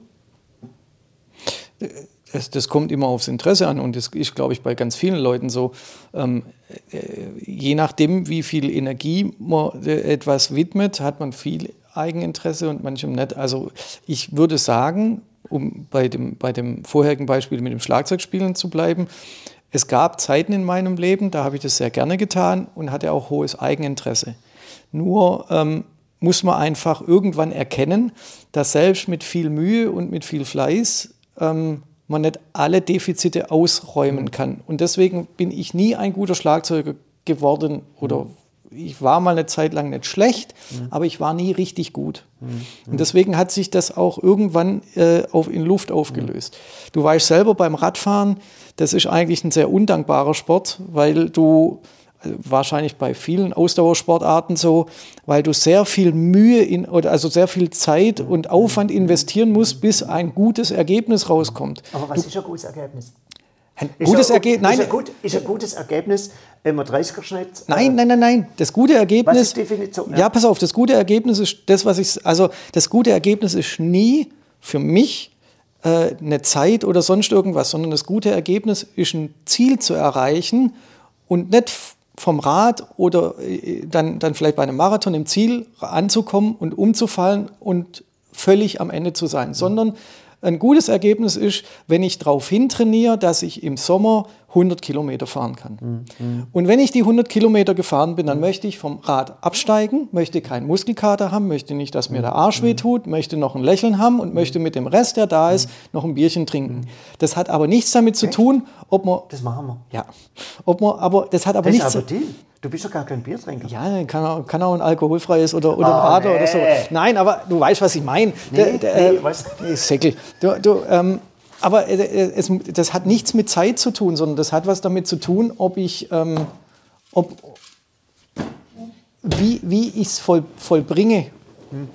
das, das, kommt immer aufs Interesse an und das ist, glaube ich, bei ganz vielen Leuten so. Ähm, äh, je nachdem, wie viel Energie man äh, etwas widmet, hat man viel Eigeninteresse und manchem nicht. Also ich würde sagen, um bei dem, bei dem vorherigen Beispiel mit dem Schlagzeugspielen zu bleiben, es gab Zeiten in meinem Leben, da habe ich das sehr gerne getan und hatte auch hohes Eigeninteresse. Nur ähm, muss man einfach irgendwann erkennen, dass selbst mit viel Mühe und mit viel Fleiß ähm, man nicht alle Defizite ausräumen mhm. kann. Und deswegen bin ich nie ein guter Schlagzeuger geworden oder mhm. Ich war mal eine Zeit lang nicht schlecht, mhm. aber ich war nie richtig gut. Mhm. Und deswegen hat sich das auch irgendwann äh, auf, in Luft aufgelöst. Mhm. Du weißt selber beim Radfahren, das ist eigentlich ein sehr undankbarer Sport, weil du wahrscheinlich bei vielen Ausdauersportarten so, weil du sehr viel Mühe in, oder also sehr viel Zeit und Aufwand investieren musst, bis ein gutes Ergebnis rauskommt. Aber was du, ist ein gutes Ergebnis? Ein gutes Ergebnis? Nein. Ist ein, gut, ist ein gutes Ergebnis, wenn man 30er Schnitt. Nein, nein, nein, nein. Das gute Ergebnis. Was ist Definition? Ja. ja, pass auf, das gute Ergebnis ist das, was ich. Also, das gute Ergebnis ist nie für mich äh, eine Zeit oder sonst irgendwas, sondern das gute Ergebnis ist ein Ziel zu erreichen und nicht vom Rad oder äh, dann, dann vielleicht bei einem Marathon im Ziel anzukommen und umzufallen und völlig am Ende zu sein, sondern ein gutes Ergebnis ist, wenn ich darauf hintrainiere, dass ich im Sommer 100 Kilometer fahren kann. Mhm. Und wenn ich die 100 Kilometer gefahren bin, dann mhm. möchte ich vom Rad absteigen, möchte keinen Muskelkater haben, möchte nicht, dass mir der Arsch mhm. wehtut, möchte noch ein Lächeln haben und möchte mit dem Rest, der da ist, noch ein Bierchen trinken. Das hat aber nichts damit zu tun, ob man... Das machen wir. Ja. Ob man, aber das hat aber das nichts... Ist aber. Du bist doch gar kein Biertrinker. Ja, kann auch, kann auch ein alkoholfreies oder, oder oh, ein Radler nee. oder so. Nein, aber du weißt, was ich meine. Nee, der, nee, äh? Säckel. Du, du, ähm, aber äh, es, das hat nichts mit Zeit zu tun, sondern das hat was damit zu tun, ob ich, ähm, ob, wie, wie ich es voll, vollbringe. Hm.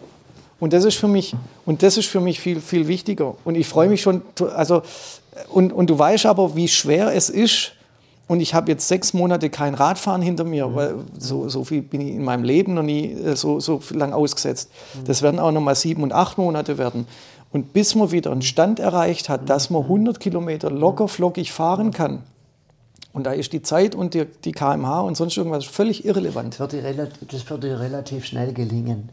Und das ist für mich, und das ist für mich viel, viel wichtiger. Und ich freue mich schon, also, und, und du weißt aber, wie schwer es ist, und ich habe jetzt sechs Monate kein Radfahren hinter mir, mhm. weil so, so viel bin ich in meinem Leben noch nie äh, so, so lang ausgesetzt. Mhm. Das werden auch noch mal sieben und acht Monate werden. Und bis man wieder einen Stand erreicht hat, dass man 100 Kilometer locker flockig fahren kann, und da ist die Zeit und die, die kmh und sonst irgendwas völlig irrelevant. Das wird, relativ, dir relativ schnell gelingen.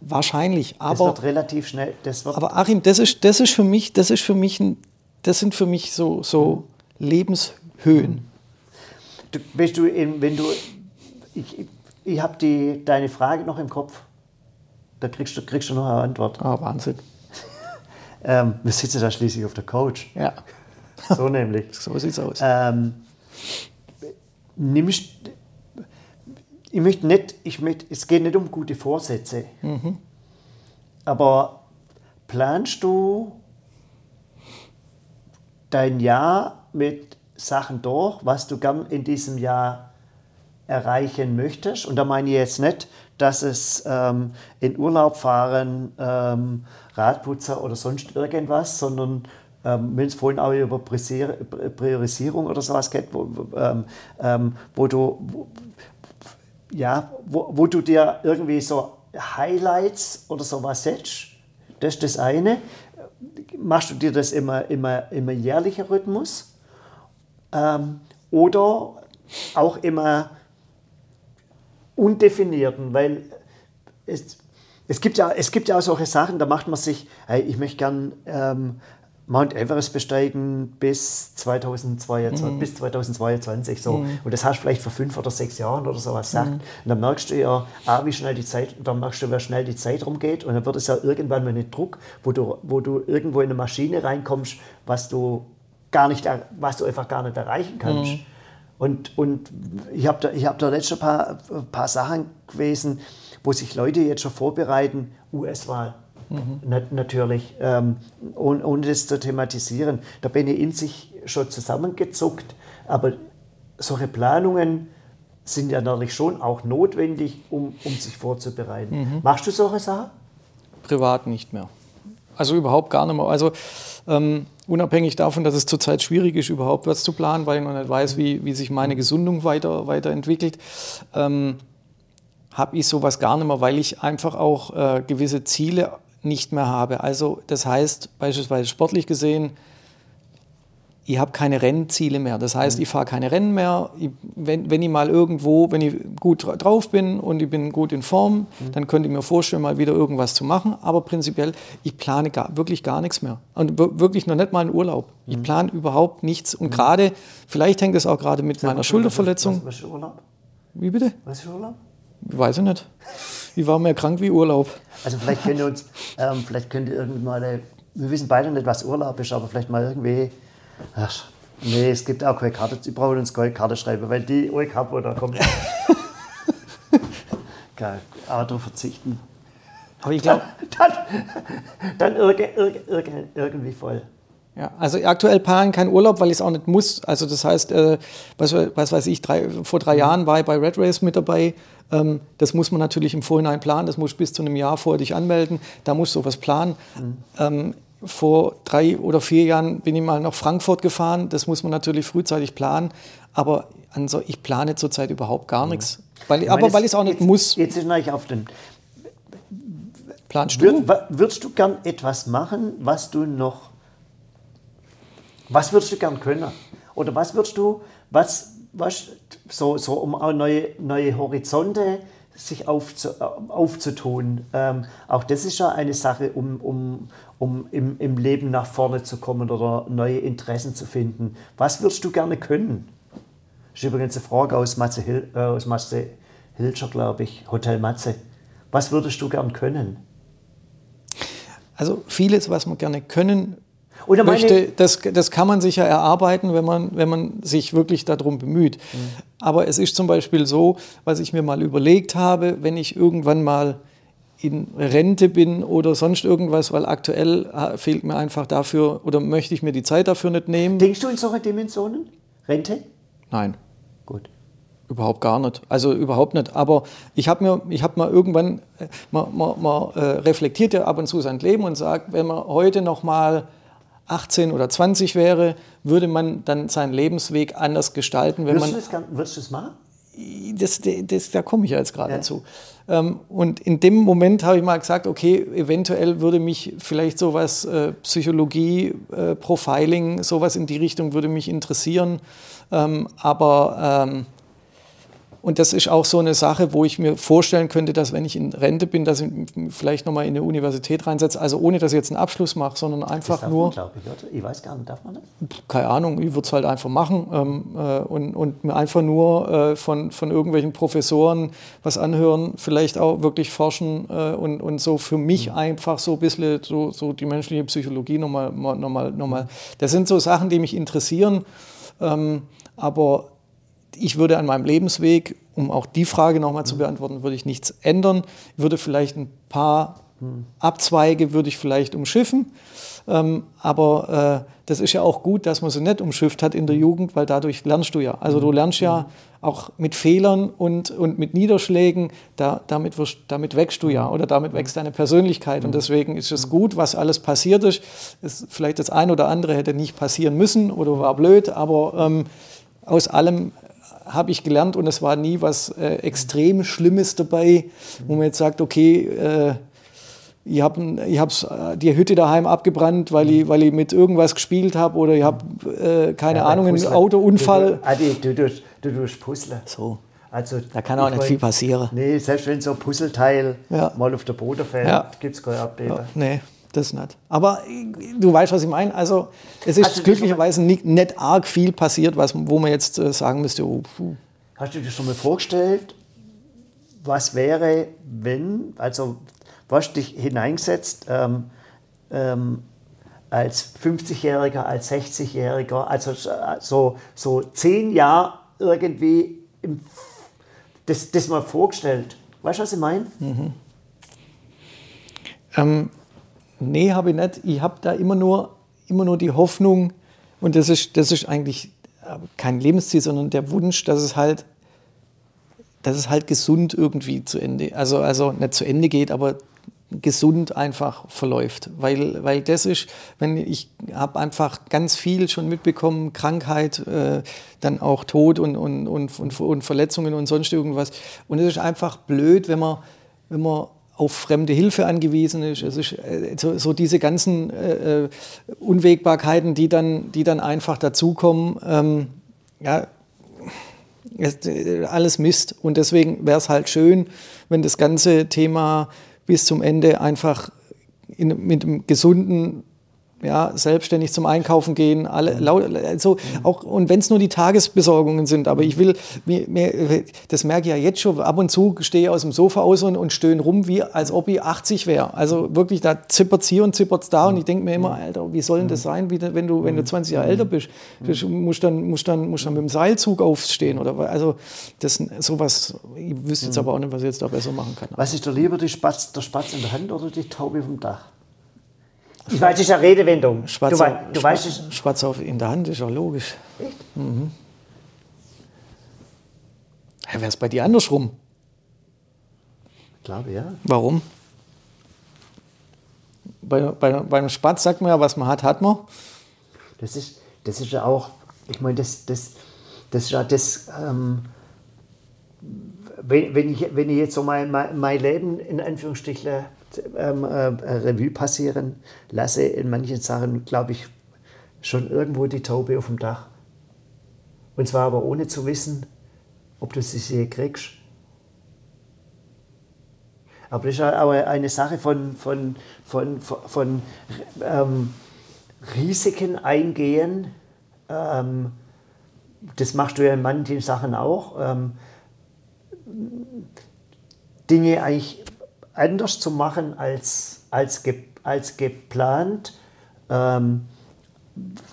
Wahrscheinlich, aber... Das wird relativ schnell... Wird aber Achim, das ist, das ist für mich, das ist für mich, ein, das sind für mich so, so Lebens Höhen. Du, weißt du, wenn du, ich, ich habe deine Frage noch im Kopf. Da kriegst du, kriegst du noch eine Antwort. Ah, Wahnsinn. Ähm, wir sitzen da schließlich auf der Couch. Ja. So nämlich. so sieht's aus. Ähm, nimmst, ich möchte nicht, ich möchte, es geht nicht um gute Vorsätze. Mhm. Aber planst du dein Jahr mit Sachen durch, was du gern in diesem Jahr erreichen möchtest. Und da meine ich jetzt nicht, dass es ähm, in Urlaub fahren, ähm, Radputzer oder sonst irgendwas, sondern ähm, wenn es vorhin auch über Priorisierung oder sowas geht, wo, ähm, ähm, wo du, wo, ja, wo, wo du dir irgendwie so Highlights oder sowas setzt, das ist das eine. Machst du dir das immer, immer, immer jährlicher Rhythmus? ähm, oder auch immer undefinierten, weil es, es, gibt ja, es gibt ja auch solche Sachen, da macht man sich, hey, ich möchte gern ähm, Mount Everest besteigen bis 2022, mhm. bis 2022 so. Mhm. Und das hast du vielleicht vor fünf oder sechs Jahren oder sowas gesagt. Mhm. Und dann merkst du ja, ah, wie schnell die Zeit, dann merkst du, wie schnell die Zeit rumgeht. Und dann wird es ja irgendwann mal ein Druck, wo du, wo du irgendwo in eine Maschine reinkommst, was du gar nicht, was du einfach gar nicht erreichen kannst. Mhm. Und, und ich habe da, hab da letzte paar, paar Sachen gewesen, wo sich Leute jetzt schon vorbereiten, US-Wahl. Mhm. natürlich, ähm, ohne, ohne das zu thematisieren. Da bin ich in sich schon zusammengezuckt, aber solche Planungen sind ja natürlich schon auch notwendig, um, um sich vorzubereiten. Mhm. Machst du solche Sachen? Privat nicht mehr. Also überhaupt gar nicht mehr. Also ähm, unabhängig davon, dass es zurzeit schwierig ist, überhaupt was zu planen, weil ich noch nicht weiß, wie, wie sich meine Gesundung weiter, weiterentwickelt, ähm, habe ich sowas gar nicht mehr, weil ich einfach auch äh, gewisse Ziele nicht mehr habe. Also das heißt beispielsweise sportlich gesehen, ich habe keine Rennziele mehr. Das heißt, mhm. ich fahre keine Rennen mehr. Ich, wenn, wenn ich mal irgendwo, wenn ich gut drauf bin und ich bin gut in Form, mhm. dann könnte ich mir vorstellen, mal wieder irgendwas zu machen. Aber prinzipiell, ich plane gar, wirklich gar nichts mehr. Und wirklich noch nicht mal einen Urlaub. Mhm. Ich plane überhaupt nichts. Und mhm. gerade, vielleicht hängt es auch gerade mit Sag meiner Schulterverletzung. Was, was ist Urlaub? Wie bitte? Was ist Urlaub? Weiß ich nicht. Ich war mehr krank wie Urlaub. Also vielleicht könnt ihr uns, ähm, vielleicht könnt ihr irgendwann mal, wir wissen beide nicht, was Urlaub ist, aber vielleicht mal irgendwie Ach, nee, es gibt auch keine Karte. Sie brauchen uns keine Karte schreiben, weil die ich habe, da kommt. Geil, aber darauf verzichten. Aber ich glaube. Dann, dann, dann irg irg irgendwie voll. Ja, also aktuell planen kein Urlaub, weil ich es auch nicht muss. Also das heißt, äh, was, was, weiß ich, drei, vor drei Jahren war ich bei Red Race mit dabei. Ähm, das muss man natürlich im Vorhinein planen. Das muss bis zu einem Jahr vorher dich anmelden. Da musst du was planen. Mhm. Ähm, vor drei oder vier Jahren bin ich mal nach Frankfurt gefahren. Das muss man natürlich frühzeitig planen. Aber also ich plane zurzeit überhaupt gar mhm. nichts. Weil, ich aber weil ich es auch nicht jetzt, muss. Jetzt ist natürlich auf den. Planst du? Würd, würdest du gern etwas machen, was du noch. Was würdest du gern können? Oder was würdest du, was, was so, so um auch neue, neue Horizonte sich aufzu, aufzutun. Ähm, auch das ist ja eine Sache, um, um, um im, im Leben nach vorne zu kommen oder neue Interessen zu finden. Was würdest du gerne können? Das ist übrigens eine Frage aus Matze, Hil äh, aus Matze Hilscher, glaube ich, Hotel Matze. Was würdest du gern können? Also vieles, was man gerne können oder möchte, das, das kann man sich ja erarbeiten, wenn man, wenn man sich wirklich darum bemüht. Mhm. Aber es ist zum Beispiel so, was ich mir mal überlegt habe, wenn ich irgendwann mal in Rente bin oder sonst irgendwas, weil aktuell äh, fehlt mir einfach dafür oder möchte ich mir die Zeit dafür nicht nehmen. Denkst du in solche Dimensionen? Rente? Nein. Gut. Überhaupt gar nicht. Also überhaupt nicht. Aber ich habe mir, ich habe mal irgendwann, äh, man, man, man äh, reflektiert ja ab und zu sein Leben und sagt, wenn man heute noch mal 18 oder 20 wäre, würde man dann seinen Lebensweg anders gestalten. Wenn würdest, man, du das, würdest du das machen? Das, das, da komme ich ja jetzt gerade ja. zu. Ähm, und in dem Moment habe ich mal gesagt, okay, eventuell würde mich vielleicht sowas, äh, Psychologie, äh, Profiling, sowas in die Richtung würde mich interessieren. Ähm, aber ähm, und das ist auch so eine Sache, wo ich mir vorstellen könnte, dass wenn ich in Rente bin, dass ich vielleicht nochmal in eine Universität reinsetze, also ohne dass ich jetzt einen Abschluss mache, sondern einfach das nur. Man, ich, ich weiß gar nicht, darf man das? Keine Ahnung, ich würde es halt einfach machen ähm, äh, und, und mir einfach nur äh, von, von irgendwelchen Professoren was anhören, vielleicht auch wirklich forschen äh, und, und so für mich mhm. einfach so ein bisschen so, so die menschliche Psychologie nochmal. Nochmal, nochmal. Das sind so Sachen, die mich interessieren, ähm, aber ich würde an meinem Lebensweg, um auch die Frage nochmal zu beantworten, würde ich nichts ändern. Ich würde vielleicht ein paar Abzweige würde ich vielleicht umschiffen. Ähm, aber äh, das ist ja auch gut, dass man sie nicht umschifft hat in der Jugend, weil dadurch lernst du ja. Also du lernst ja auch mit Fehlern und, und mit Niederschlägen, da, damit, wirst, damit wächst du ja oder damit wächst deine Persönlichkeit. Und deswegen ist es gut, was alles passiert ist. ist vielleicht das eine oder andere hätte nicht passieren müssen oder war blöd, aber ähm, aus allem habe ich gelernt und es war nie was äh, extrem Schlimmes dabei, wo man jetzt sagt, okay, äh, ich habe ich hab's, äh, die Hütte daheim abgebrannt, weil ich, weil ich mit irgendwas gespielt habe oder ich habe, äh, keine ja, Ahnung, einen Autounfall. Du, du, du, du Puzzle. So. Also, da kann auch nicht viel passieren. Nee, selbst wenn so ein Puzzleteil ja. mal auf der Boden fällt, ja. gibt es keine Update. Ja, nee das nicht. Aber du weißt, was ich meine. Also es ist also, glücklicherweise nicht, nicht, arg viel passiert, was, wo man jetzt äh, sagen müsste, oh, puh. Hast du dir schon mal vorgestellt, was wäre, wenn, also was dich hineingesetzt ähm, ähm, als 50-Jähriger, als 60-Jähriger, also so, so zehn Jahre irgendwie im, das, das mal vorgestellt. Weißt du, was ich meine? Mhm. Ähm, Nee, habe ich nicht. Ich habe da immer nur, immer nur die Hoffnung, und das ist, das ist eigentlich äh, kein Lebensziel, sondern der Wunsch, dass es halt, dass es halt gesund irgendwie zu Ende, also, also nicht zu Ende geht, aber gesund einfach verläuft. Weil, weil das ist, wenn ich habe einfach ganz viel schon mitbekommen, Krankheit, äh, dann auch Tod und, und, und, und, Verletzungen und sonst irgendwas. Und es ist einfach blöd, wenn man, wenn man auf fremde Hilfe angewiesen ist. Es ist äh, so, so, diese ganzen äh, äh Unwägbarkeiten, die dann, die dann einfach dazukommen. Ähm, ja, äh, alles Mist. Und deswegen wäre es halt schön, wenn das ganze Thema bis zum Ende einfach in, mit einem gesunden ja, selbstständig zum Einkaufen gehen, alle, also auch, und wenn es nur die Tagesbesorgungen sind, aber ich will, mir, mir, das merke ich ja jetzt schon, ab und zu stehe ich aus dem Sofa aus und, und stöhne rum, wie als ob ich 80 wäre. Also wirklich, da zippert es hier und zippert es da und ich denke mir immer, Alter, wie soll denn das sein, wie, wenn, du, wenn du 20 Jahre älter bist? Du musst dann, musst dann, musst dann mit dem Seilzug aufstehen oder also das sowas, ich wüsste jetzt aber auch nicht, was ich jetzt da besser machen kann. Was ist dir lieber, die Spatz, der Spatz in der Hand oder die Taube vom Dach? Ich weiß, das ist eine Redewendung. Schwarz, du, wei du Schwarz, weißt, Schwarz auf in der Hand ist auch logisch. Echt? Mhm. Ja, Wäre es bei dir andersrum? Ich glaube, ja. Warum? Bei, bei, beim Spatz sagt man ja, was man hat, hat man. Das ist, das ist ja auch, ich meine, das, das, das ist ja das, ähm, wenn, wenn, ich, wenn ich jetzt so mein, mein, mein Leben in Anführungsstrichen ähm, äh, Revue passieren lasse, in manchen Sachen, glaube ich, schon irgendwo die Taube auf dem Dach. Und zwar aber ohne zu wissen, ob du sie je kriegst. Aber das ist auch eine Sache von, von, von, von, von ähm, Risiken eingehen. Ähm, das machst du ja in manchen Sachen auch. Ähm, Dinge eigentlich anders zu machen als, als, ge, als geplant. Ähm,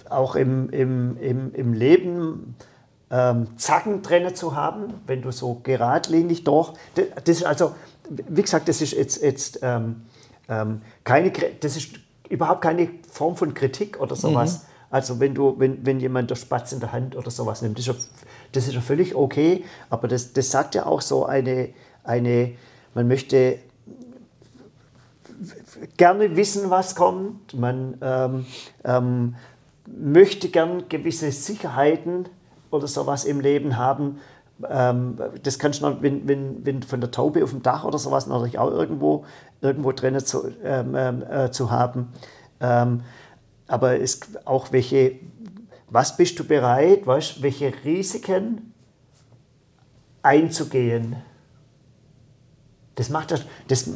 auch im, im, im, im Leben ähm, Zacken drin zu haben, wenn du so geradlinig durch. Das ist also, wie gesagt, das ist jetzt, jetzt ähm, ähm, keine, das ist überhaupt keine Form von Kritik oder sowas. Mhm. Also wenn du, wenn, wenn jemand der Spatz in der Hand oder sowas nimmt, das ist ja, das ist ja völlig okay, aber das, das sagt ja auch so eine, eine, man möchte gerne wissen, was kommt. Man ähm, ähm, möchte gern gewisse Sicherheiten oder sowas im Leben haben. Ähm, das kannst du, wenn, wenn, wenn von der Taube auf dem Dach oder sowas natürlich auch irgendwo, irgendwo drinnen zu, ähm, ähm, äh, zu haben. Ähm, aber es auch welche, was bist du bereit, weißt, welche Risiken einzugehen? Das macht das, das,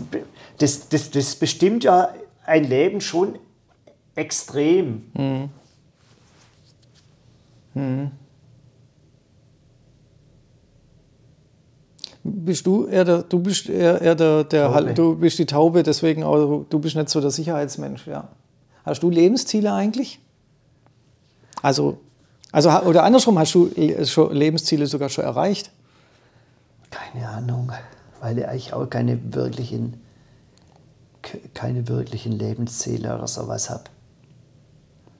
das, das, das bestimmt ja ein Leben schon extrem. Mhm. Mhm. Bist du eher der, du bist eher, eher der, der du bist die Taube, deswegen auch, du bist nicht so der Sicherheitsmensch, ja. Hast du Lebensziele eigentlich? Also, also oder andersrum, hast du schon Lebensziele sogar schon erreicht? Keine Ahnung weil ich eigentlich auch keine wirklichen, keine wirklichen Lebensziele oder sowas habe.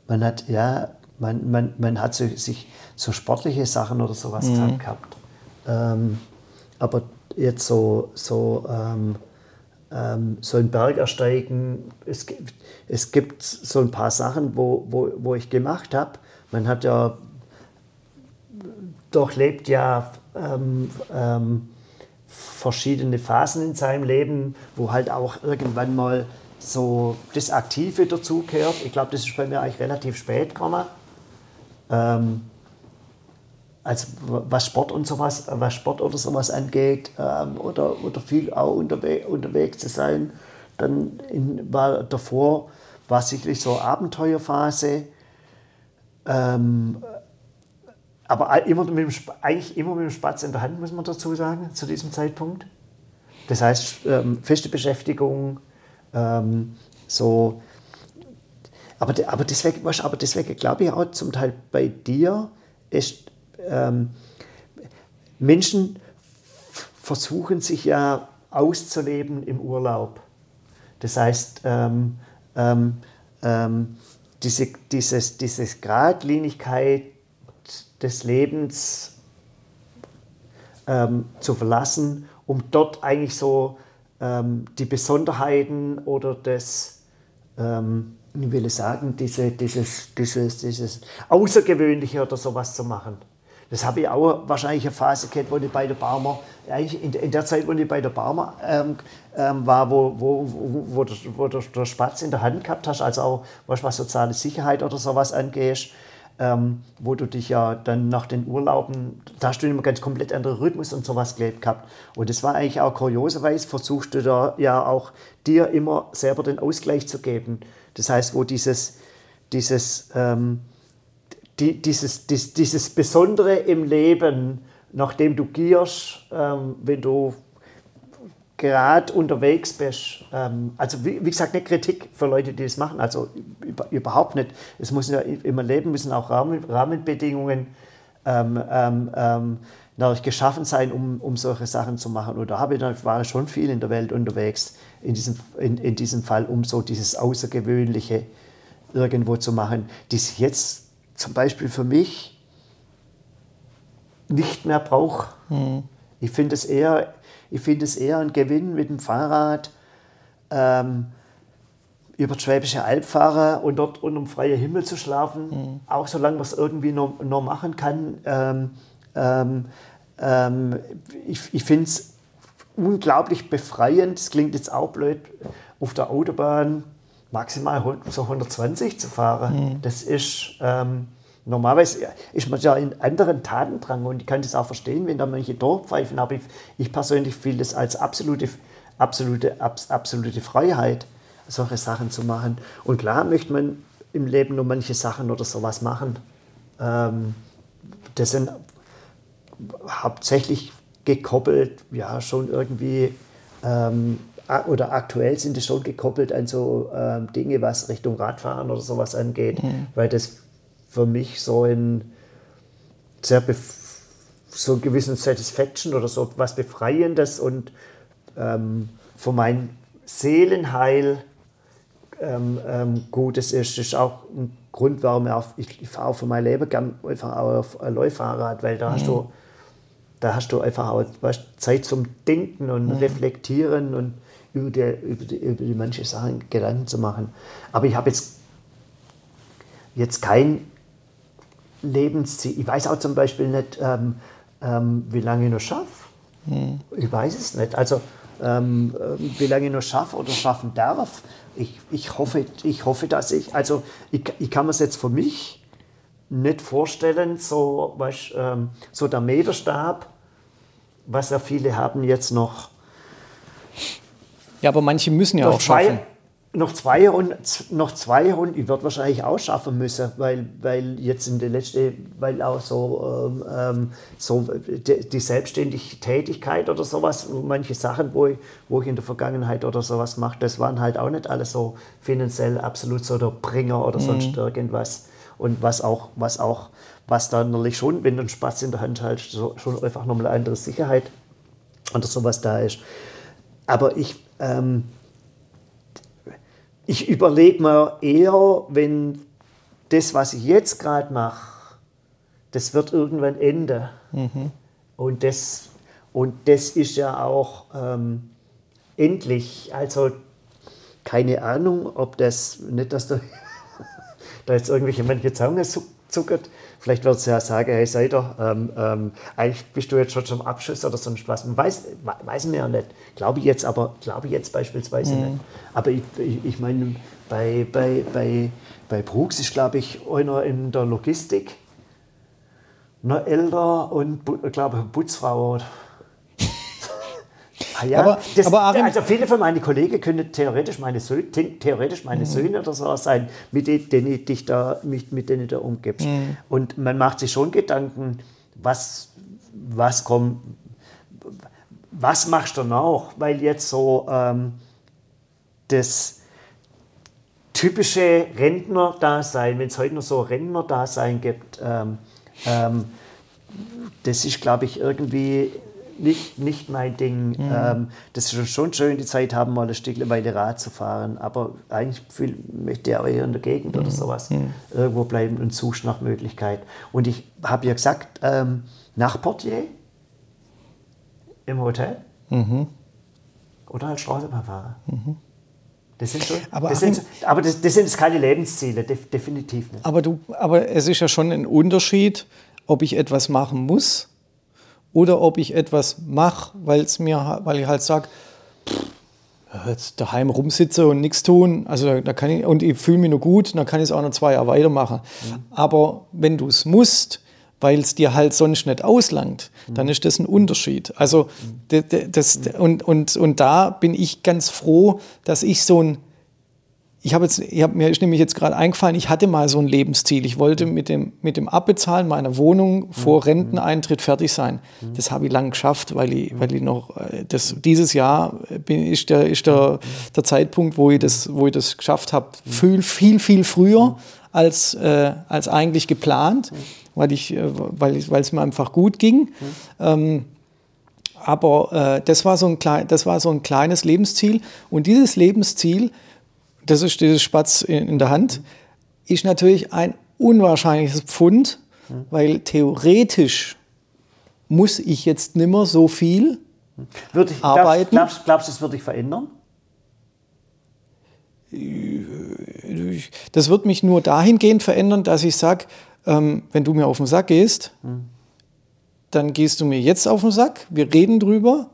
Man hat, ja, man, man, man hat so, sich so sportliche Sachen oder sowas mhm. gehabt. Ähm, aber jetzt so, so, ähm, ähm, so ein Berg ersteigen, es, gibt, es gibt so ein paar Sachen, wo, wo, wo ich gemacht habe. Man hat ja durchlebt ja ähm, ähm, verschiedene Phasen in seinem Leben, wo halt auch irgendwann mal so das Aktive dazugehört. Ich glaube, das ist bei mir eigentlich relativ spät gekommen. Ähm, also was Sport und sowas, was Sport oder sowas angeht, ähm, oder, oder viel auch unterwe unterwegs zu sein. Dann in, war davor war sicherlich so Abenteuerphase. Ähm, aber immer mit dem, eigentlich immer mit dem Spatz in der Hand, muss man dazu sagen, zu diesem Zeitpunkt. Das heißt, ähm, feste Beschäftigung, ähm, so. Aber, aber deswegen, aber deswegen glaube ich auch zum Teil bei dir ist, ähm, Menschen versuchen sich ja auszuleben im Urlaub. Das heißt, ähm, ähm, ähm, diese, dieses, dieses Gradlinigkeit, des Lebens ähm, zu verlassen, um dort eigentlich so ähm, die Besonderheiten oder das, ähm, ich will sagen, diese, dieses, dieses, dieses Außergewöhnliche oder sowas zu machen. Das habe ich auch wahrscheinlich eine Phase gehabt, wo ich bei der Barmer, eigentlich in, in der Zeit, wo ich bei der Barmer ähm, ähm, war, wo, wo, wo, wo, wo der, der Spatz in der Hand gehabt hast, also auch was, was soziale Sicherheit oder sowas angeht, ähm, wo du dich ja dann nach den Urlauben, da hast du immer ganz komplett anderen Rhythmus und sowas gelebt gehabt. Und das war eigentlich auch kurioserweise, versuchst du da ja auch dir immer selber den Ausgleich zu geben. Das heißt, wo dieses, dieses ähm, die, dieses, dies, dieses Besondere im Leben, nachdem du gierst, ähm, wenn du gerade unterwegs bist. Ähm, also wie, wie, gesagt, nicht Kritik für Leute, die das machen, also über, überhaupt nicht. Es muss ja immer Leben müssen auch Rahmen, Rahmenbedingungen ähm, ähm, ähm geschaffen sein, um, um solche Sachen zu machen. Und da habe ich dann, war schon viel in der Welt unterwegs, in diesem, in, in diesem Fall, um so dieses Außergewöhnliche irgendwo zu machen, sich jetzt zum Beispiel für mich nicht mehr brauche. Mhm. Ich finde es, eher, find es eher ein Gewinn mit dem Fahrrad ähm, über die Schwäbische Alb fahren und dort unter dem freien Himmel zu schlafen, mhm. auch solange man es irgendwie noch, noch machen kann. Ähm, ähm, ähm ich ich finde es unglaublich befreiend, das klingt jetzt auch blöd, auf der Autobahn maximal so 120 zu fahren. Mhm. Das ist ähm, normalerweise ist man ja in anderen Taten dran und ich kann das auch verstehen, wenn da manche durchpfeifen, aber ich, ich persönlich fühle das als absolute, absolute, abs, absolute Freiheit, solche Sachen zu machen. Und klar möchte man im Leben nur manche Sachen oder sowas machen. Ähm, das sind hauptsächlich gekoppelt, ja, schon irgendwie ähm, oder aktuell sind die schon gekoppelt an so ähm, Dinge, was Richtung Radfahren oder sowas angeht, mhm. weil das für mich so ein sehr so einen gewissen Satisfaction oder so was Befreiendes und ähm, für mein Seelenheil ähm, ähm, Gutes ist. Das ist auch ein Grund, warum ich, auf, ich, ich fahre auch für mein Leben gern einfach auf ein Läuferrad, weil da mhm. hast du da hast du einfach auch weißt, Zeit zum Denken und mhm. Reflektieren und über die, über, die, über die manche Sachen Gedanken zu machen. Aber ich habe jetzt, jetzt kein Lebensziel. Ich weiß auch zum Beispiel nicht, ähm, ähm, wie lange ich noch schaffe. Mhm. Ich weiß es nicht. Also, ähm, ähm, wie lange ich noch schaffe oder schaffen darf. Ich, ich, hoffe, ich hoffe, dass ich, also ich, ich kann mir es jetzt für mich nicht vorstellen, so, weißt, ähm, so der Meterstab, was ja viele haben jetzt noch ja, aber manche müssen ja auch schaffen. Noch zwei Runden, noch zwei Runden, ich würde wahrscheinlich auch schaffen müssen, weil, weil jetzt in der letzten, weil auch so, ähm, ähm so die, die, selbstständige Tätigkeit oder sowas, manche Sachen, wo ich, wo ich in der Vergangenheit oder sowas mache, das waren halt auch nicht alles so finanziell absolut so der Bringer oder mhm. sonst irgendwas. Und was auch, was auch, was dann natürlich schon, wenn du einen Spaß in der Hand halt so, schon einfach nochmal eine andere Sicherheit oder sowas da ist. Aber ich, ähm, ich überlege mir eher, wenn das, was ich jetzt gerade mache, das wird irgendwann enden. Mhm. Und, das, und das ist ja auch ähm, endlich. Also keine Ahnung, ob das, nicht, dass da, da jetzt irgendwelche manche Zunge zuckert, Vielleicht wird sie ja sagen, hey Seider, ähm, ähm, eigentlich bist du jetzt schon zum Abschluss oder sonst was. Man weiß, weiß mir ja nicht. Glaube ich jetzt, aber glaube ich jetzt beispielsweise mhm. nicht. Aber ich, ich, ich meine, bei, bei, bei, bei Brooks ist, glaube ich, einer in der Logistik, noch älter und, glaube ich, Putzfrau Ah, ja, aber, das, aber Arim, also viele von meinen Kollegen können theoretisch meine Söhne, theoretisch meine mhm. Söhne oder so sein, mit denen ich da, mit, mit denen da umgibst. Mhm. Und man macht sich schon Gedanken, was, was kommt, was machst du noch? Weil jetzt so ähm, das typische Rentner-Dasein, wenn es heute noch so Rentner-Dasein gibt, ähm, ähm, das ist, glaube ich, irgendwie nicht, nicht mein Ding. Mhm. Ähm, das ist schon schön, die Zeit haben, mal ein Stück weiter Rad zu fahren. Aber eigentlich fühl, möchte ich auch eher in der Gegend mhm. oder sowas mhm. irgendwo bleiben und suche nach Möglichkeit. Und ich habe ja gesagt, ähm, nach Portier im Hotel mhm. oder als Straßenbahnfahrer. Mhm. Das sind schon, aber, das sind, aber das, das sind keine Lebensziele, definitiv nicht. Aber, du, aber es ist ja schon ein Unterschied, ob ich etwas machen muss oder ob ich etwas mache, weil es mir, weil ich halt sage, jetzt daheim rumsitze und nichts tun, also da kann ich, und ich fühle mich nur gut, dann kann ich es auch noch zwei Jahre weitermachen. Mhm. Aber wenn du es musst, weil es dir halt sonst nicht auslangt, mhm. dann ist das ein Unterschied. Also mhm. das, und, und, und da bin ich ganz froh, dass ich so ein ich habe jetzt, ich habe mir ist nämlich jetzt gerade eingefallen, ich hatte mal so ein Lebensziel. Ich wollte mit dem, mit dem Abbezahlen meiner Wohnung vor mhm. Renteneintritt fertig sein. Mhm. Das habe ich lang geschafft, weil ich, weil ich noch, äh, das, dieses Jahr bin, ist, der, ist der, der Zeitpunkt, wo ich das, wo ich das geschafft habe, viel, viel, viel früher als, äh, als eigentlich geplant, weil, ich, äh, weil, ich, weil es mir einfach gut ging. Ähm, aber äh, das, war so ein klein, das war so ein kleines Lebensziel. Und dieses Lebensziel, das ist dieses Spatz in, in der Hand, ist natürlich ein unwahrscheinliches Pfund, weil theoretisch muss ich jetzt nimmer so viel würde ich, arbeiten. Glaubst, glaubst du, es wird dich verändern? Das wird mich nur dahingehend verändern, dass ich sage, ähm, wenn du mir auf den Sack gehst, mhm. dann gehst du mir jetzt auf den Sack, wir reden drüber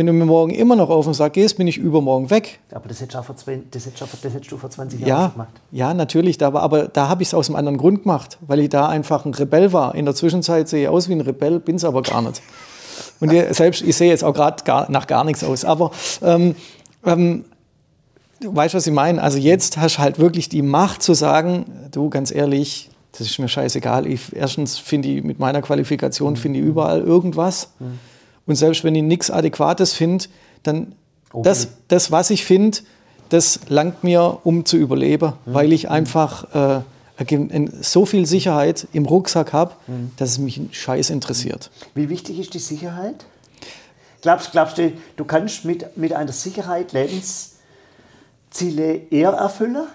wenn du mir morgen immer noch auf den Sack gehst, bin ich übermorgen weg. Aber das hättest du, vor, das hättest das hättest du vor 20 Jahren gemacht. Ja, natürlich. Da war, aber da habe ich es aus einem anderen Grund gemacht, weil ich da einfach ein Rebell war. In der Zwischenzeit sehe ich aus wie ein Rebell, bin es aber gar nicht. Und ich, selbst, ich sehe jetzt auch gerade nach gar nichts aus. Aber ähm, ähm, du weißt, was ich meine. Also jetzt hast du halt wirklich die Macht zu sagen, du, ganz ehrlich, das ist mir scheißegal. Ich, erstens finde ich mit meiner Qualifikation finde ich überall irgendwas. Mhm. Und selbst wenn ich nichts Adäquates finde, dann okay. das, das, was ich finde, das langt mir, um zu überleben, mhm. weil ich einfach äh, so viel Sicherheit im Rucksack habe, mhm. dass es mich ein Scheiß interessiert. Wie wichtig ist die Sicherheit? Glaubst, glaubst du, du kannst mit, mit einer Sicherheit Lebensziele eher erfüllen?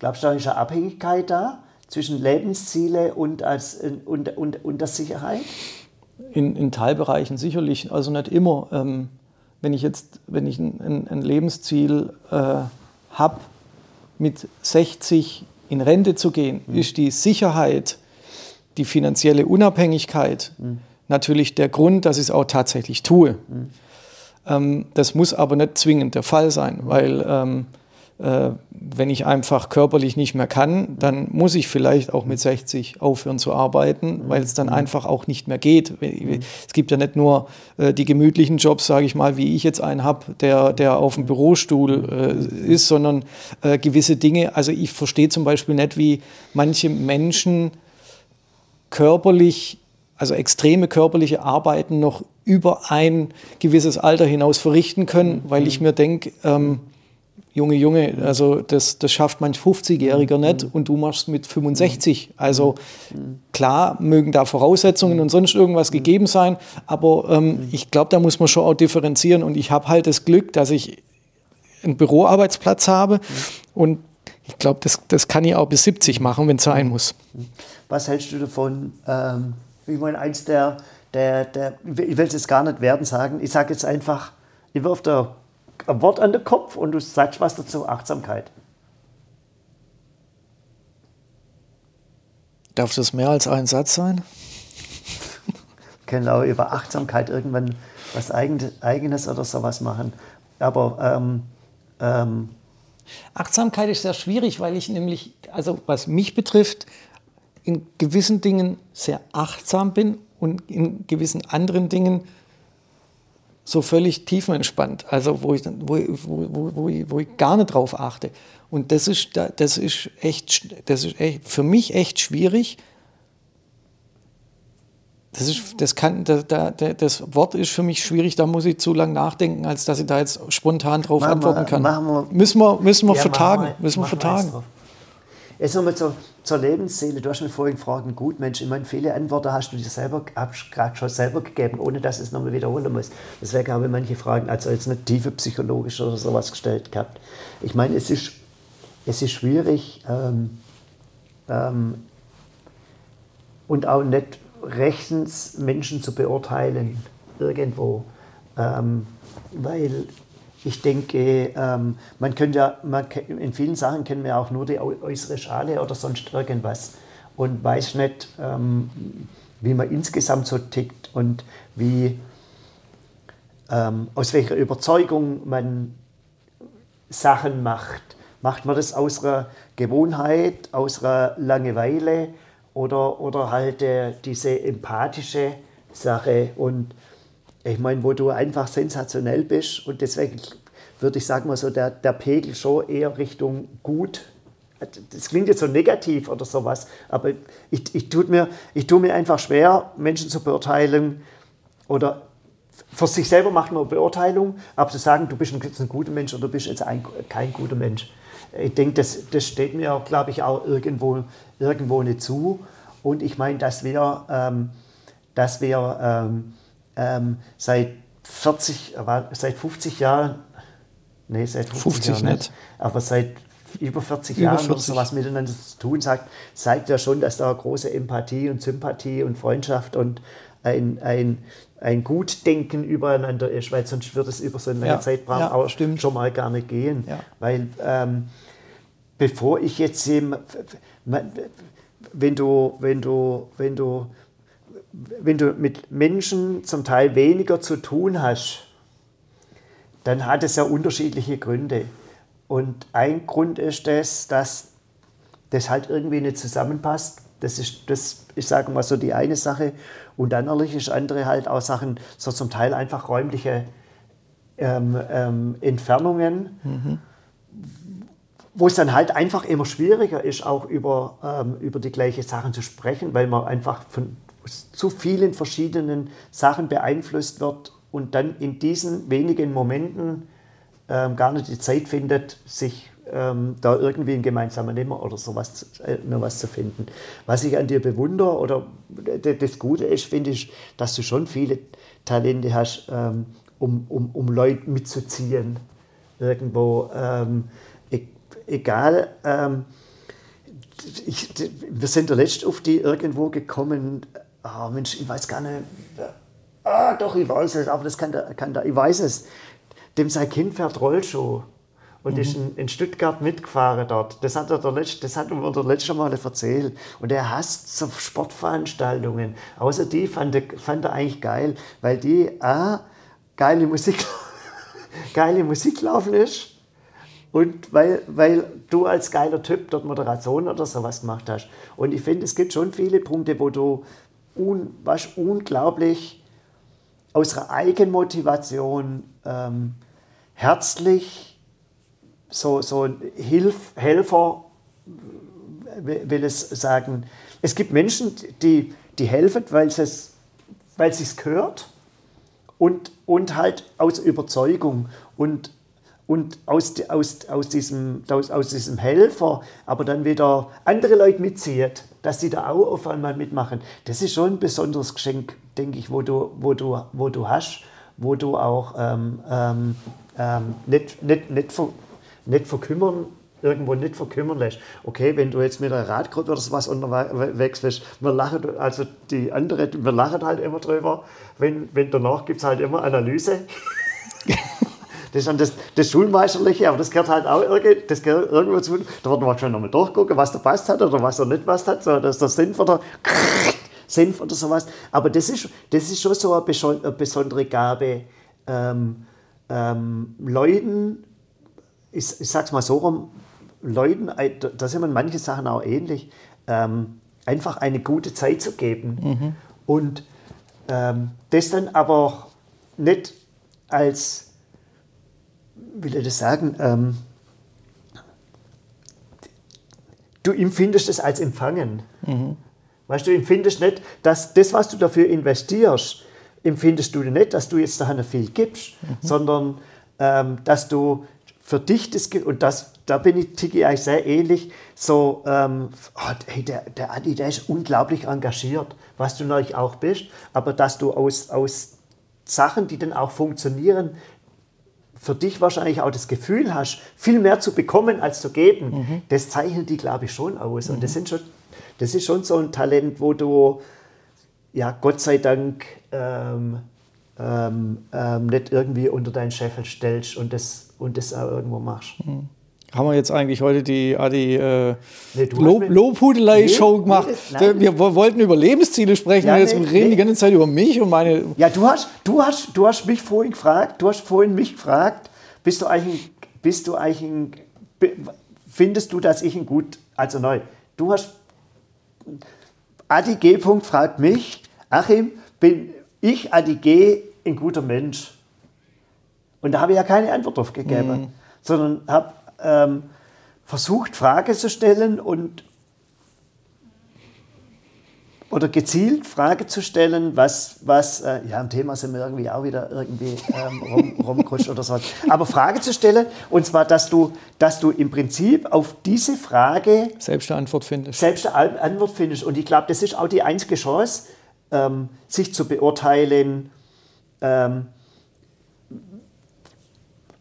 Glaubst du, da ist eine Abhängigkeit da zwischen Lebensziele und, als, und, und, und der Sicherheit? In, in Teilbereichen sicherlich, also nicht immer. Ähm, wenn ich jetzt, wenn ich ein, ein Lebensziel äh, habe, mit 60 in Rente zu gehen, mhm. ist die Sicherheit, die finanzielle Unabhängigkeit mhm. natürlich der Grund, dass ich es auch tatsächlich tue. Mhm. Ähm, das muss aber nicht zwingend der Fall sein, weil ähm, äh, wenn ich einfach körperlich nicht mehr kann, dann muss ich vielleicht auch mit 60 aufhören zu arbeiten, weil es dann mhm. einfach auch nicht mehr geht. Mhm. Es gibt ja nicht nur äh, die gemütlichen Jobs, sage ich mal, wie ich jetzt einen habe, der, der auf dem Bürostuhl äh, ist, sondern äh, gewisse Dinge. Also ich verstehe zum Beispiel nicht, wie manche Menschen körperlich also extreme körperliche Arbeiten noch über ein gewisses Alter hinaus verrichten können, weil ich mhm. mir denke, ähm, Junge, Junge, also das, das schafft manch 50-Jähriger mhm. nicht und du machst mit 65. Also mhm. klar mögen da Voraussetzungen und sonst irgendwas mhm. gegeben sein, aber ähm, ich glaube, da muss man schon auch differenzieren und ich habe halt das Glück, dass ich einen Büroarbeitsplatz habe und ich glaube, das, das kann ich auch bis 70 machen, wenn es sein muss. Was hältst du davon? Ähm, ich meine, eins der, der, der ich will es jetzt gar nicht werden sagen, ich sage jetzt einfach, ich wirf da ein Wort an den Kopf und du sagst was dazu, Achtsamkeit. Darf das mehr als ein Satz sein? auch über Achtsamkeit irgendwann was Eigenes oder sowas machen. Aber ähm, ähm, Achtsamkeit ist sehr schwierig, weil ich nämlich, also was mich betrifft, in gewissen Dingen sehr achtsam bin und in gewissen anderen Dingen so völlig tiefenentspannt, also wo ich, wo, wo, wo, ich, wo ich gar nicht drauf achte. Und das ist, das ist, echt, das ist echt für mich echt schwierig. Das, ist, das, kann, da, da, das Wort ist für mich schwierig, da muss ich zu lange nachdenken, als dass ich da jetzt spontan drauf machen antworten kann. Wir, müssen wir, müssen wir ja, vertagen. Wir, müssen wir vertagen. Jetzt nochmal zur, zur Lebensseele. Du hast mir vorhin gefragt, ein Gutmensch. Ich meine, viele Antworten hast du dir selber, gerade schon selber gegeben, ohne dass es nochmal wiederholen muss. Deswegen habe ich manche Fragen, also jetzt nicht tiefe psychologisch oder sowas gestellt gehabt. Ich meine, es ist, es ist schwierig ähm, ähm, und auch nicht rechtens Menschen zu beurteilen irgendwo. Ähm, weil ich denke, ähm, man könnte ja, man, in vielen Sachen kennen wir auch nur die äußere Schale oder sonst irgendwas. und weiß nicht, ähm, wie man insgesamt so tickt und wie, ähm, aus welcher Überzeugung man Sachen macht. Macht man das aus einer Gewohnheit, aus einer Langeweile oder, oder halt äh, diese empathische Sache? Und ich meine, wo du einfach sensationell bist und deswegen würde ich sagen mal so, der, der Pegel schon eher Richtung gut. Das klingt jetzt so negativ oder sowas, aber ich, ich, tue mir, ich tue mir einfach schwer, Menschen zu beurteilen oder für sich selber macht man eine Beurteilung, aber zu sagen, du bist jetzt ein guter Mensch oder du bist jetzt ein, kein guter Mensch, ich denke, das, das steht mir, glaube ich, auch irgendwo, irgendwo nicht zu. Und ich meine, dass wir, ähm, dass wir ähm, ähm, seit 40, seit 50 Jahren Nee, seit 50, 50 Jahren nicht. Aber seit über 40 über Jahren 40. oder sowas miteinander zu tun, sagt, zeigt ja schon, dass da große Empathie und Sympathie und Freundschaft und ein, ein, ein Gutdenken übereinander ist, weil sonst würde es über so einen ja, Zeitraum ja, auch stimmt. schon mal gar nicht gehen. Ja. Weil ähm, bevor ich jetzt eben, wenn du, wenn du, wenn du, wenn du mit Menschen zum Teil weniger zu tun hast, dann hat es ja unterschiedliche Gründe. Und ein Grund ist das, dass das halt irgendwie nicht zusammenpasst. Das ist, das, ich sage mal so, die eine Sache. Und dann natürlich ist andere halt auch Sachen, so zum Teil einfach räumliche ähm, ähm, Entfernungen, mhm. wo es dann halt einfach immer schwieriger ist, auch über, ähm, über die gleichen Sachen zu sprechen, weil man einfach von zu vielen verschiedenen Sachen beeinflusst wird und dann in diesen wenigen Momenten ähm, gar nicht die Zeit findet, sich ähm, da irgendwie ein gemeinsamer Nimmer oder sowas äh, nur was zu finden. Was ich an dir bewundere oder das Gute ist, finde ich, dass du schon viele Talente hast, ähm, um, um, um Leute mitzuziehen. Irgendwo, ähm, e egal. Ähm, ich, wir sind der Letzte auf die irgendwo gekommen. Oh Mensch, ich weiß gar nicht, Ah, doch, ich weiß es, aber das kann der, kann der ich weiß es. Dem sein Kind fährt Rollschuh und mhm. ist in, in, Stuttgart mitgefahren dort. Das hat er der letzte, das hat er der letzte Mal erzählt. Und er hasst so Sportveranstaltungen. Außer die fand er, fand er eigentlich geil, weil die A, geile Musik, geile Musik laufen ist und weil, weil du als geiler Typ dort Moderation oder sowas gemacht hast. Und ich finde, es gibt schon viele Punkte, wo du un, was unglaublich aus ihrer Eigenmotivation ähm, herzlich so, so ein Hilf, Helfer, will es sagen. Es gibt Menschen, die, die helfen, weil es es gehört und, und halt aus Überzeugung und, und aus, aus, aus, diesem, aus, aus diesem Helfer, aber dann wieder andere Leute mitzieht, dass sie da auch auf einmal mitmachen. Das ist schon ein besonderes Geschenk denke ich, wo du, wo du, wo du hast, wo du auch ähm, ähm, ähm, nicht, nicht, nicht, ver, nicht verkümmern, irgendwo nicht verkümmern lässt. Okay, wenn du jetzt mit einer Radgruppe oder sowas unterwegs bist, wir lachen, also die andere, wir lachen halt immer drüber, wenn, wenn danach gibt es halt immer Analyse. Das ist dann das, das Schulmeisterliche, aber das gehört halt auch irgendwie, das gehört irgendwo zu. Da wird man schon nochmal durchgucken, was da passt hat oder was er nicht passt hat. So, das ist der Sinn von der Senf oder sowas. Aber das ist, das ist schon so eine besondere Gabe, ähm, ähm, Leuten, ich, ich sag's mal so rum, Leuten, äh, da sind man manche Sachen auch ähnlich, ähm, einfach eine gute Zeit zu geben. Mhm. Und ähm, das dann aber nicht als, will ich das sagen, ähm, du empfindest es als Empfangen. Mhm. Weißt du, empfindest nicht, dass das, was du dafür investierst, empfindest du nicht, dass du jetzt da viel gibst, mhm. sondern ähm, dass du für dich das und das, da bin ich Tiki eigentlich sehr ähnlich, so, ähm, oh, hey, der, der Adi, der ist unglaublich engagiert, was du natürlich auch bist, aber dass du aus, aus Sachen, die dann auch funktionieren, für dich wahrscheinlich auch das Gefühl hast, viel mehr zu bekommen als zu geben, mhm. das zeichnet die, glaube ich, schon aus. Mhm. Und das sind schon das ist schon so ein Talent, wo du, ja, Gott sei Dank, ähm, ähm, ähm, nicht irgendwie unter deinen Scheffel stellst und das, und das auch irgendwo machst. Hm. Haben wir jetzt eigentlich heute die, ah, die äh, nee, Lob, Lobhudelei-Show nee, gemacht. Nee, wir wollten über Lebensziele sprechen ja, und jetzt reden die ganze Zeit über mich und meine. Ja, du hast, du hast, du hast mich vorhin gefragt, du hast vorhin mich gefragt, bist du eigentlich, bist du eigentlich ein, findest du, dass ich ein gut, also neu, du hast, Adi G. fragt mich, Achim, bin ich, Adi G., ein guter Mensch? Und da habe ich ja keine Antwort drauf gegeben, mhm. sondern habe ähm, versucht, Fragen zu stellen und oder gezielt Frage zu stellen, was, was äh, ja, am Thema sind wir irgendwie auch wieder irgendwie ähm, rum, rumgerutscht oder so. Aber Frage zu stellen, und zwar, dass du, dass du im Prinzip auf diese Frage selbst eine Antwort findest. Selbst eine Antwort findest. Und ich glaube, das ist auch die einzige Chance, ähm, sich zu beurteilen. Ähm,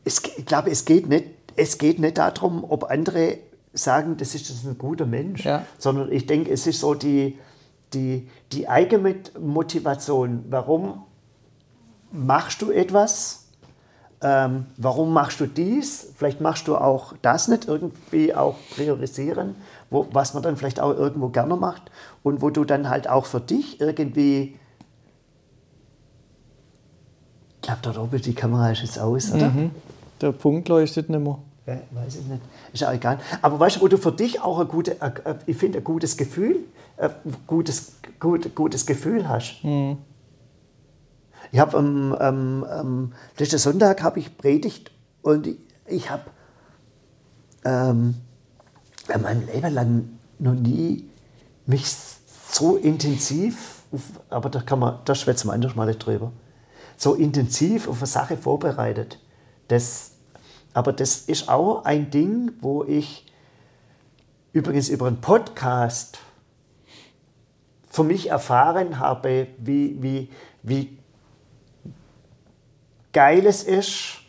es, ich glaube, es geht nicht es geht nicht darum, ob andere sagen, das ist ein guter Mensch, ja. sondern ich denke, es ist so die, die, die eigene Motivation. Warum machst du etwas? Ähm, warum machst du dies? Vielleicht machst du auch das nicht irgendwie auch priorisieren, wo, was man dann vielleicht auch irgendwo gerne macht und wo du dann halt auch für dich irgendwie. Ich glaube, dort oben die Kamera ist jetzt aus, oder? Mhm. Der Punkt leuchtet nicht mehr. Weiß ich nicht. Ist ja egal. Aber weißt du, wo du für dich auch ein, gute, ich finde, ein gutes Gefühl, ein gutes, gut, gutes Gefühl hast. Mhm. Ich habe am ähm, ähm, letzten Sonntag habe ich predigt und ich, ich habe ähm, mein Leben lang noch nie mich so intensiv, aber da kann man, da schwätzen wir anders mal nicht drüber, so intensiv auf eine Sache vorbereitet. Das aber das ist auch ein Ding, wo ich übrigens über einen Podcast für mich erfahren habe, wie, wie, wie geil es ist,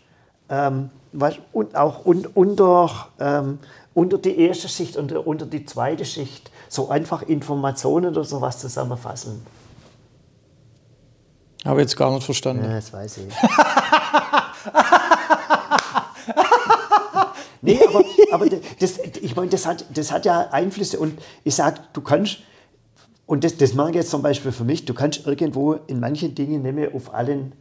ähm, was, und auch un, unter, ähm, unter die erste Schicht und unter die zweite Schicht so einfach Informationen oder sowas zusammenfassen. Habe jetzt gar nicht verstanden. Ja, das weiß ich. nee, aber, aber das, ich meine, das hat, das hat ja Einflüsse und ich sage, du kannst, und das, das mache ich jetzt zum Beispiel für mich, du kannst irgendwo in manchen Dingen mehr auf allen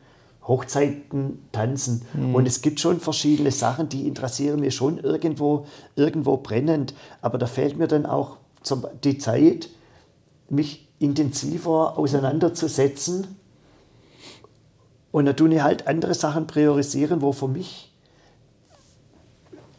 Hochzeiten tanzen. Mhm. Und es gibt schon verschiedene Sachen, die interessieren mich schon irgendwo, irgendwo brennend. Aber da fehlt mir dann auch die Zeit, mich intensiver auseinanderzusetzen. Und dann tue ich halt andere Sachen priorisieren, wo für mich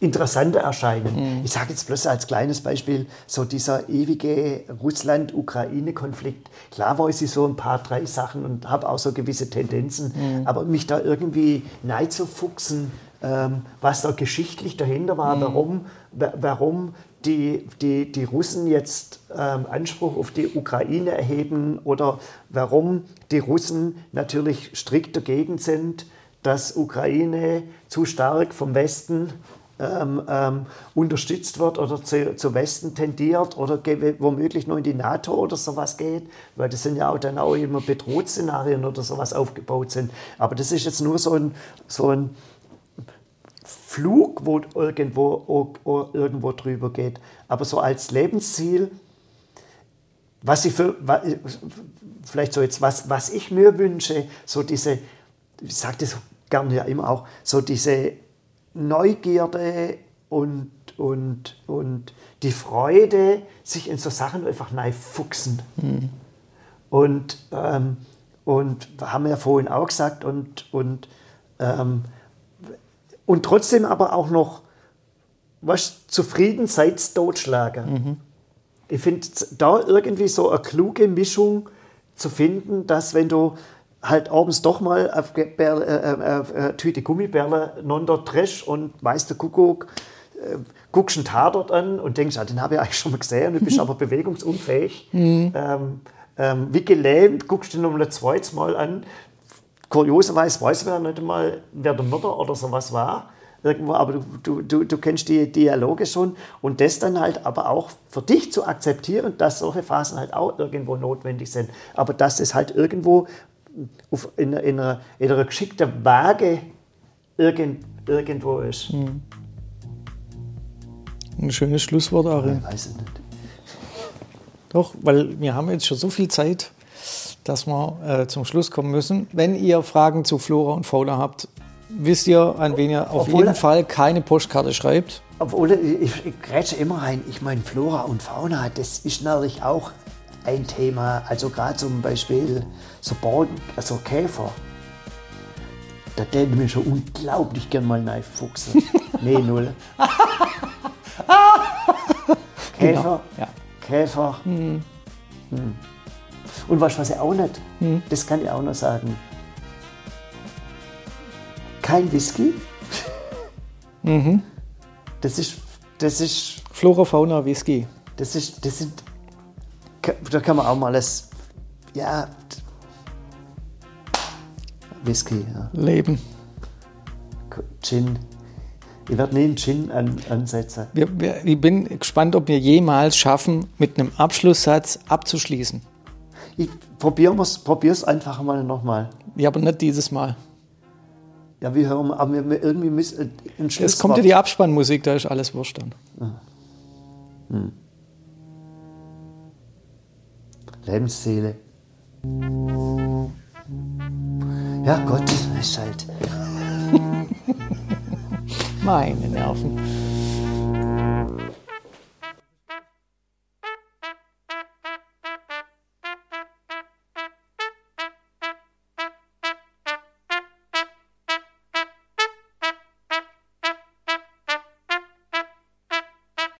interessanter erscheinen. Mhm. Ich sage jetzt bloß als kleines Beispiel, so dieser ewige Russland-Ukraine-Konflikt. Klar weiß ich so ein paar, drei Sachen und habe auch so gewisse Tendenzen, mhm. aber mich da irgendwie nein zu fuchsen, ähm, was da geschichtlich dahinter war, mhm. warum, warum die, die, die Russen jetzt ähm, Anspruch auf die Ukraine erheben oder warum die Russen natürlich strikt dagegen sind, dass Ukraine zu stark vom Westen ähm, ähm, unterstützt wird oder zu, zu Westen tendiert oder womöglich noch in die NATO oder sowas geht, weil das sind ja auch dann auch immer Bedroht-Szenarien oder sowas aufgebaut sind. Aber das ist jetzt nur so ein, so ein Flug, wo irgendwo, irgendwo drüber geht. Aber so als Lebensziel, was ich für, vielleicht so jetzt, was, was ich mir wünsche, so diese, ich sage das gerne ja immer auch, so diese Neugierde und, und, und die Freude, sich in so Sachen einfach neu fuchsen. Mhm. Und, ähm, und haben wir ja vorhin auch gesagt, und, und, ähm, und trotzdem aber auch noch was zufrieden seid totschlagen. Mhm. Ich finde da irgendwie so eine kluge Mischung zu finden, dass wenn du halt abends doch mal auf äh, äh, äh, Tüte Gummibärle nonder Trash und weißt du Kuckuck, äh, guckst einen Tatort an und denkst, ah, den habe ich eigentlich schon mal gesehen, du bist aber bewegungsunfähig. Mhm. Ähm, ähm, wie gelähmt, guckst du den nochmal ein zweites Mal an. Kurioserweise weiß man nicht mal, wer der Mörder oder sowas war. Irgendwo, aber du, du, du kennst die Dialoge schon und das dann halt aber auch für dich zu akzeptieren, dass solche Phasen halt auch irgendwo notwendig sind. Aber dass es halt irgendwo auf, in, in, einer, in einer geschickten Waage irgend, irgendwo ist. Mhm. Ein schönes Schlusswort, Ari. Ich weiß es nicht. Doch, weil wir haben jetzt schon so viel Zeit, dass wir äh, zum Schluss kommen müssen. Wenn ihr Fragen zu Flora und Fauna habt, wisst ihr, an wen ihr auf Obwohl- jeden Fall keine Postkarte schreibt. Obwohl, ich, ich grätsche immer rein. Ich meine, Flora und Fauna, das ist natürlich auch ein Thema. Also gerade zum Beispiel so Boden, also Käfer. Da täte mir schon unglaublich gern mal reinfuchsen. nee, null. Käfer, Ja. Käfer. Hm. Und was, was ich auch nicht, das kann ich auch noch sagen. Kein Whisky. Das ist, das ist Flora, Fauna, Whisky. das ist, das sind, da kann man auch mal das, ja, Whisky, ja. Leben. Gin. Ich werde nie einen Gin an, ansetzen. Wir, wir, ich bin gespannt, ob wir jemals schaffen, mit einem Abschlusssatz abzuschließen. Ich wir's, probier's einfach mal nochmal. Ja, aber nicht dieses Mal. Ja, wir hören, aber wir- irgendwie müssen ein Jetzt Schlusswort. kommt ja die Abspannmusik, da ist alles wurscht dann. Lebensseele. Ja, Gott, ist halt. Meine Nerven.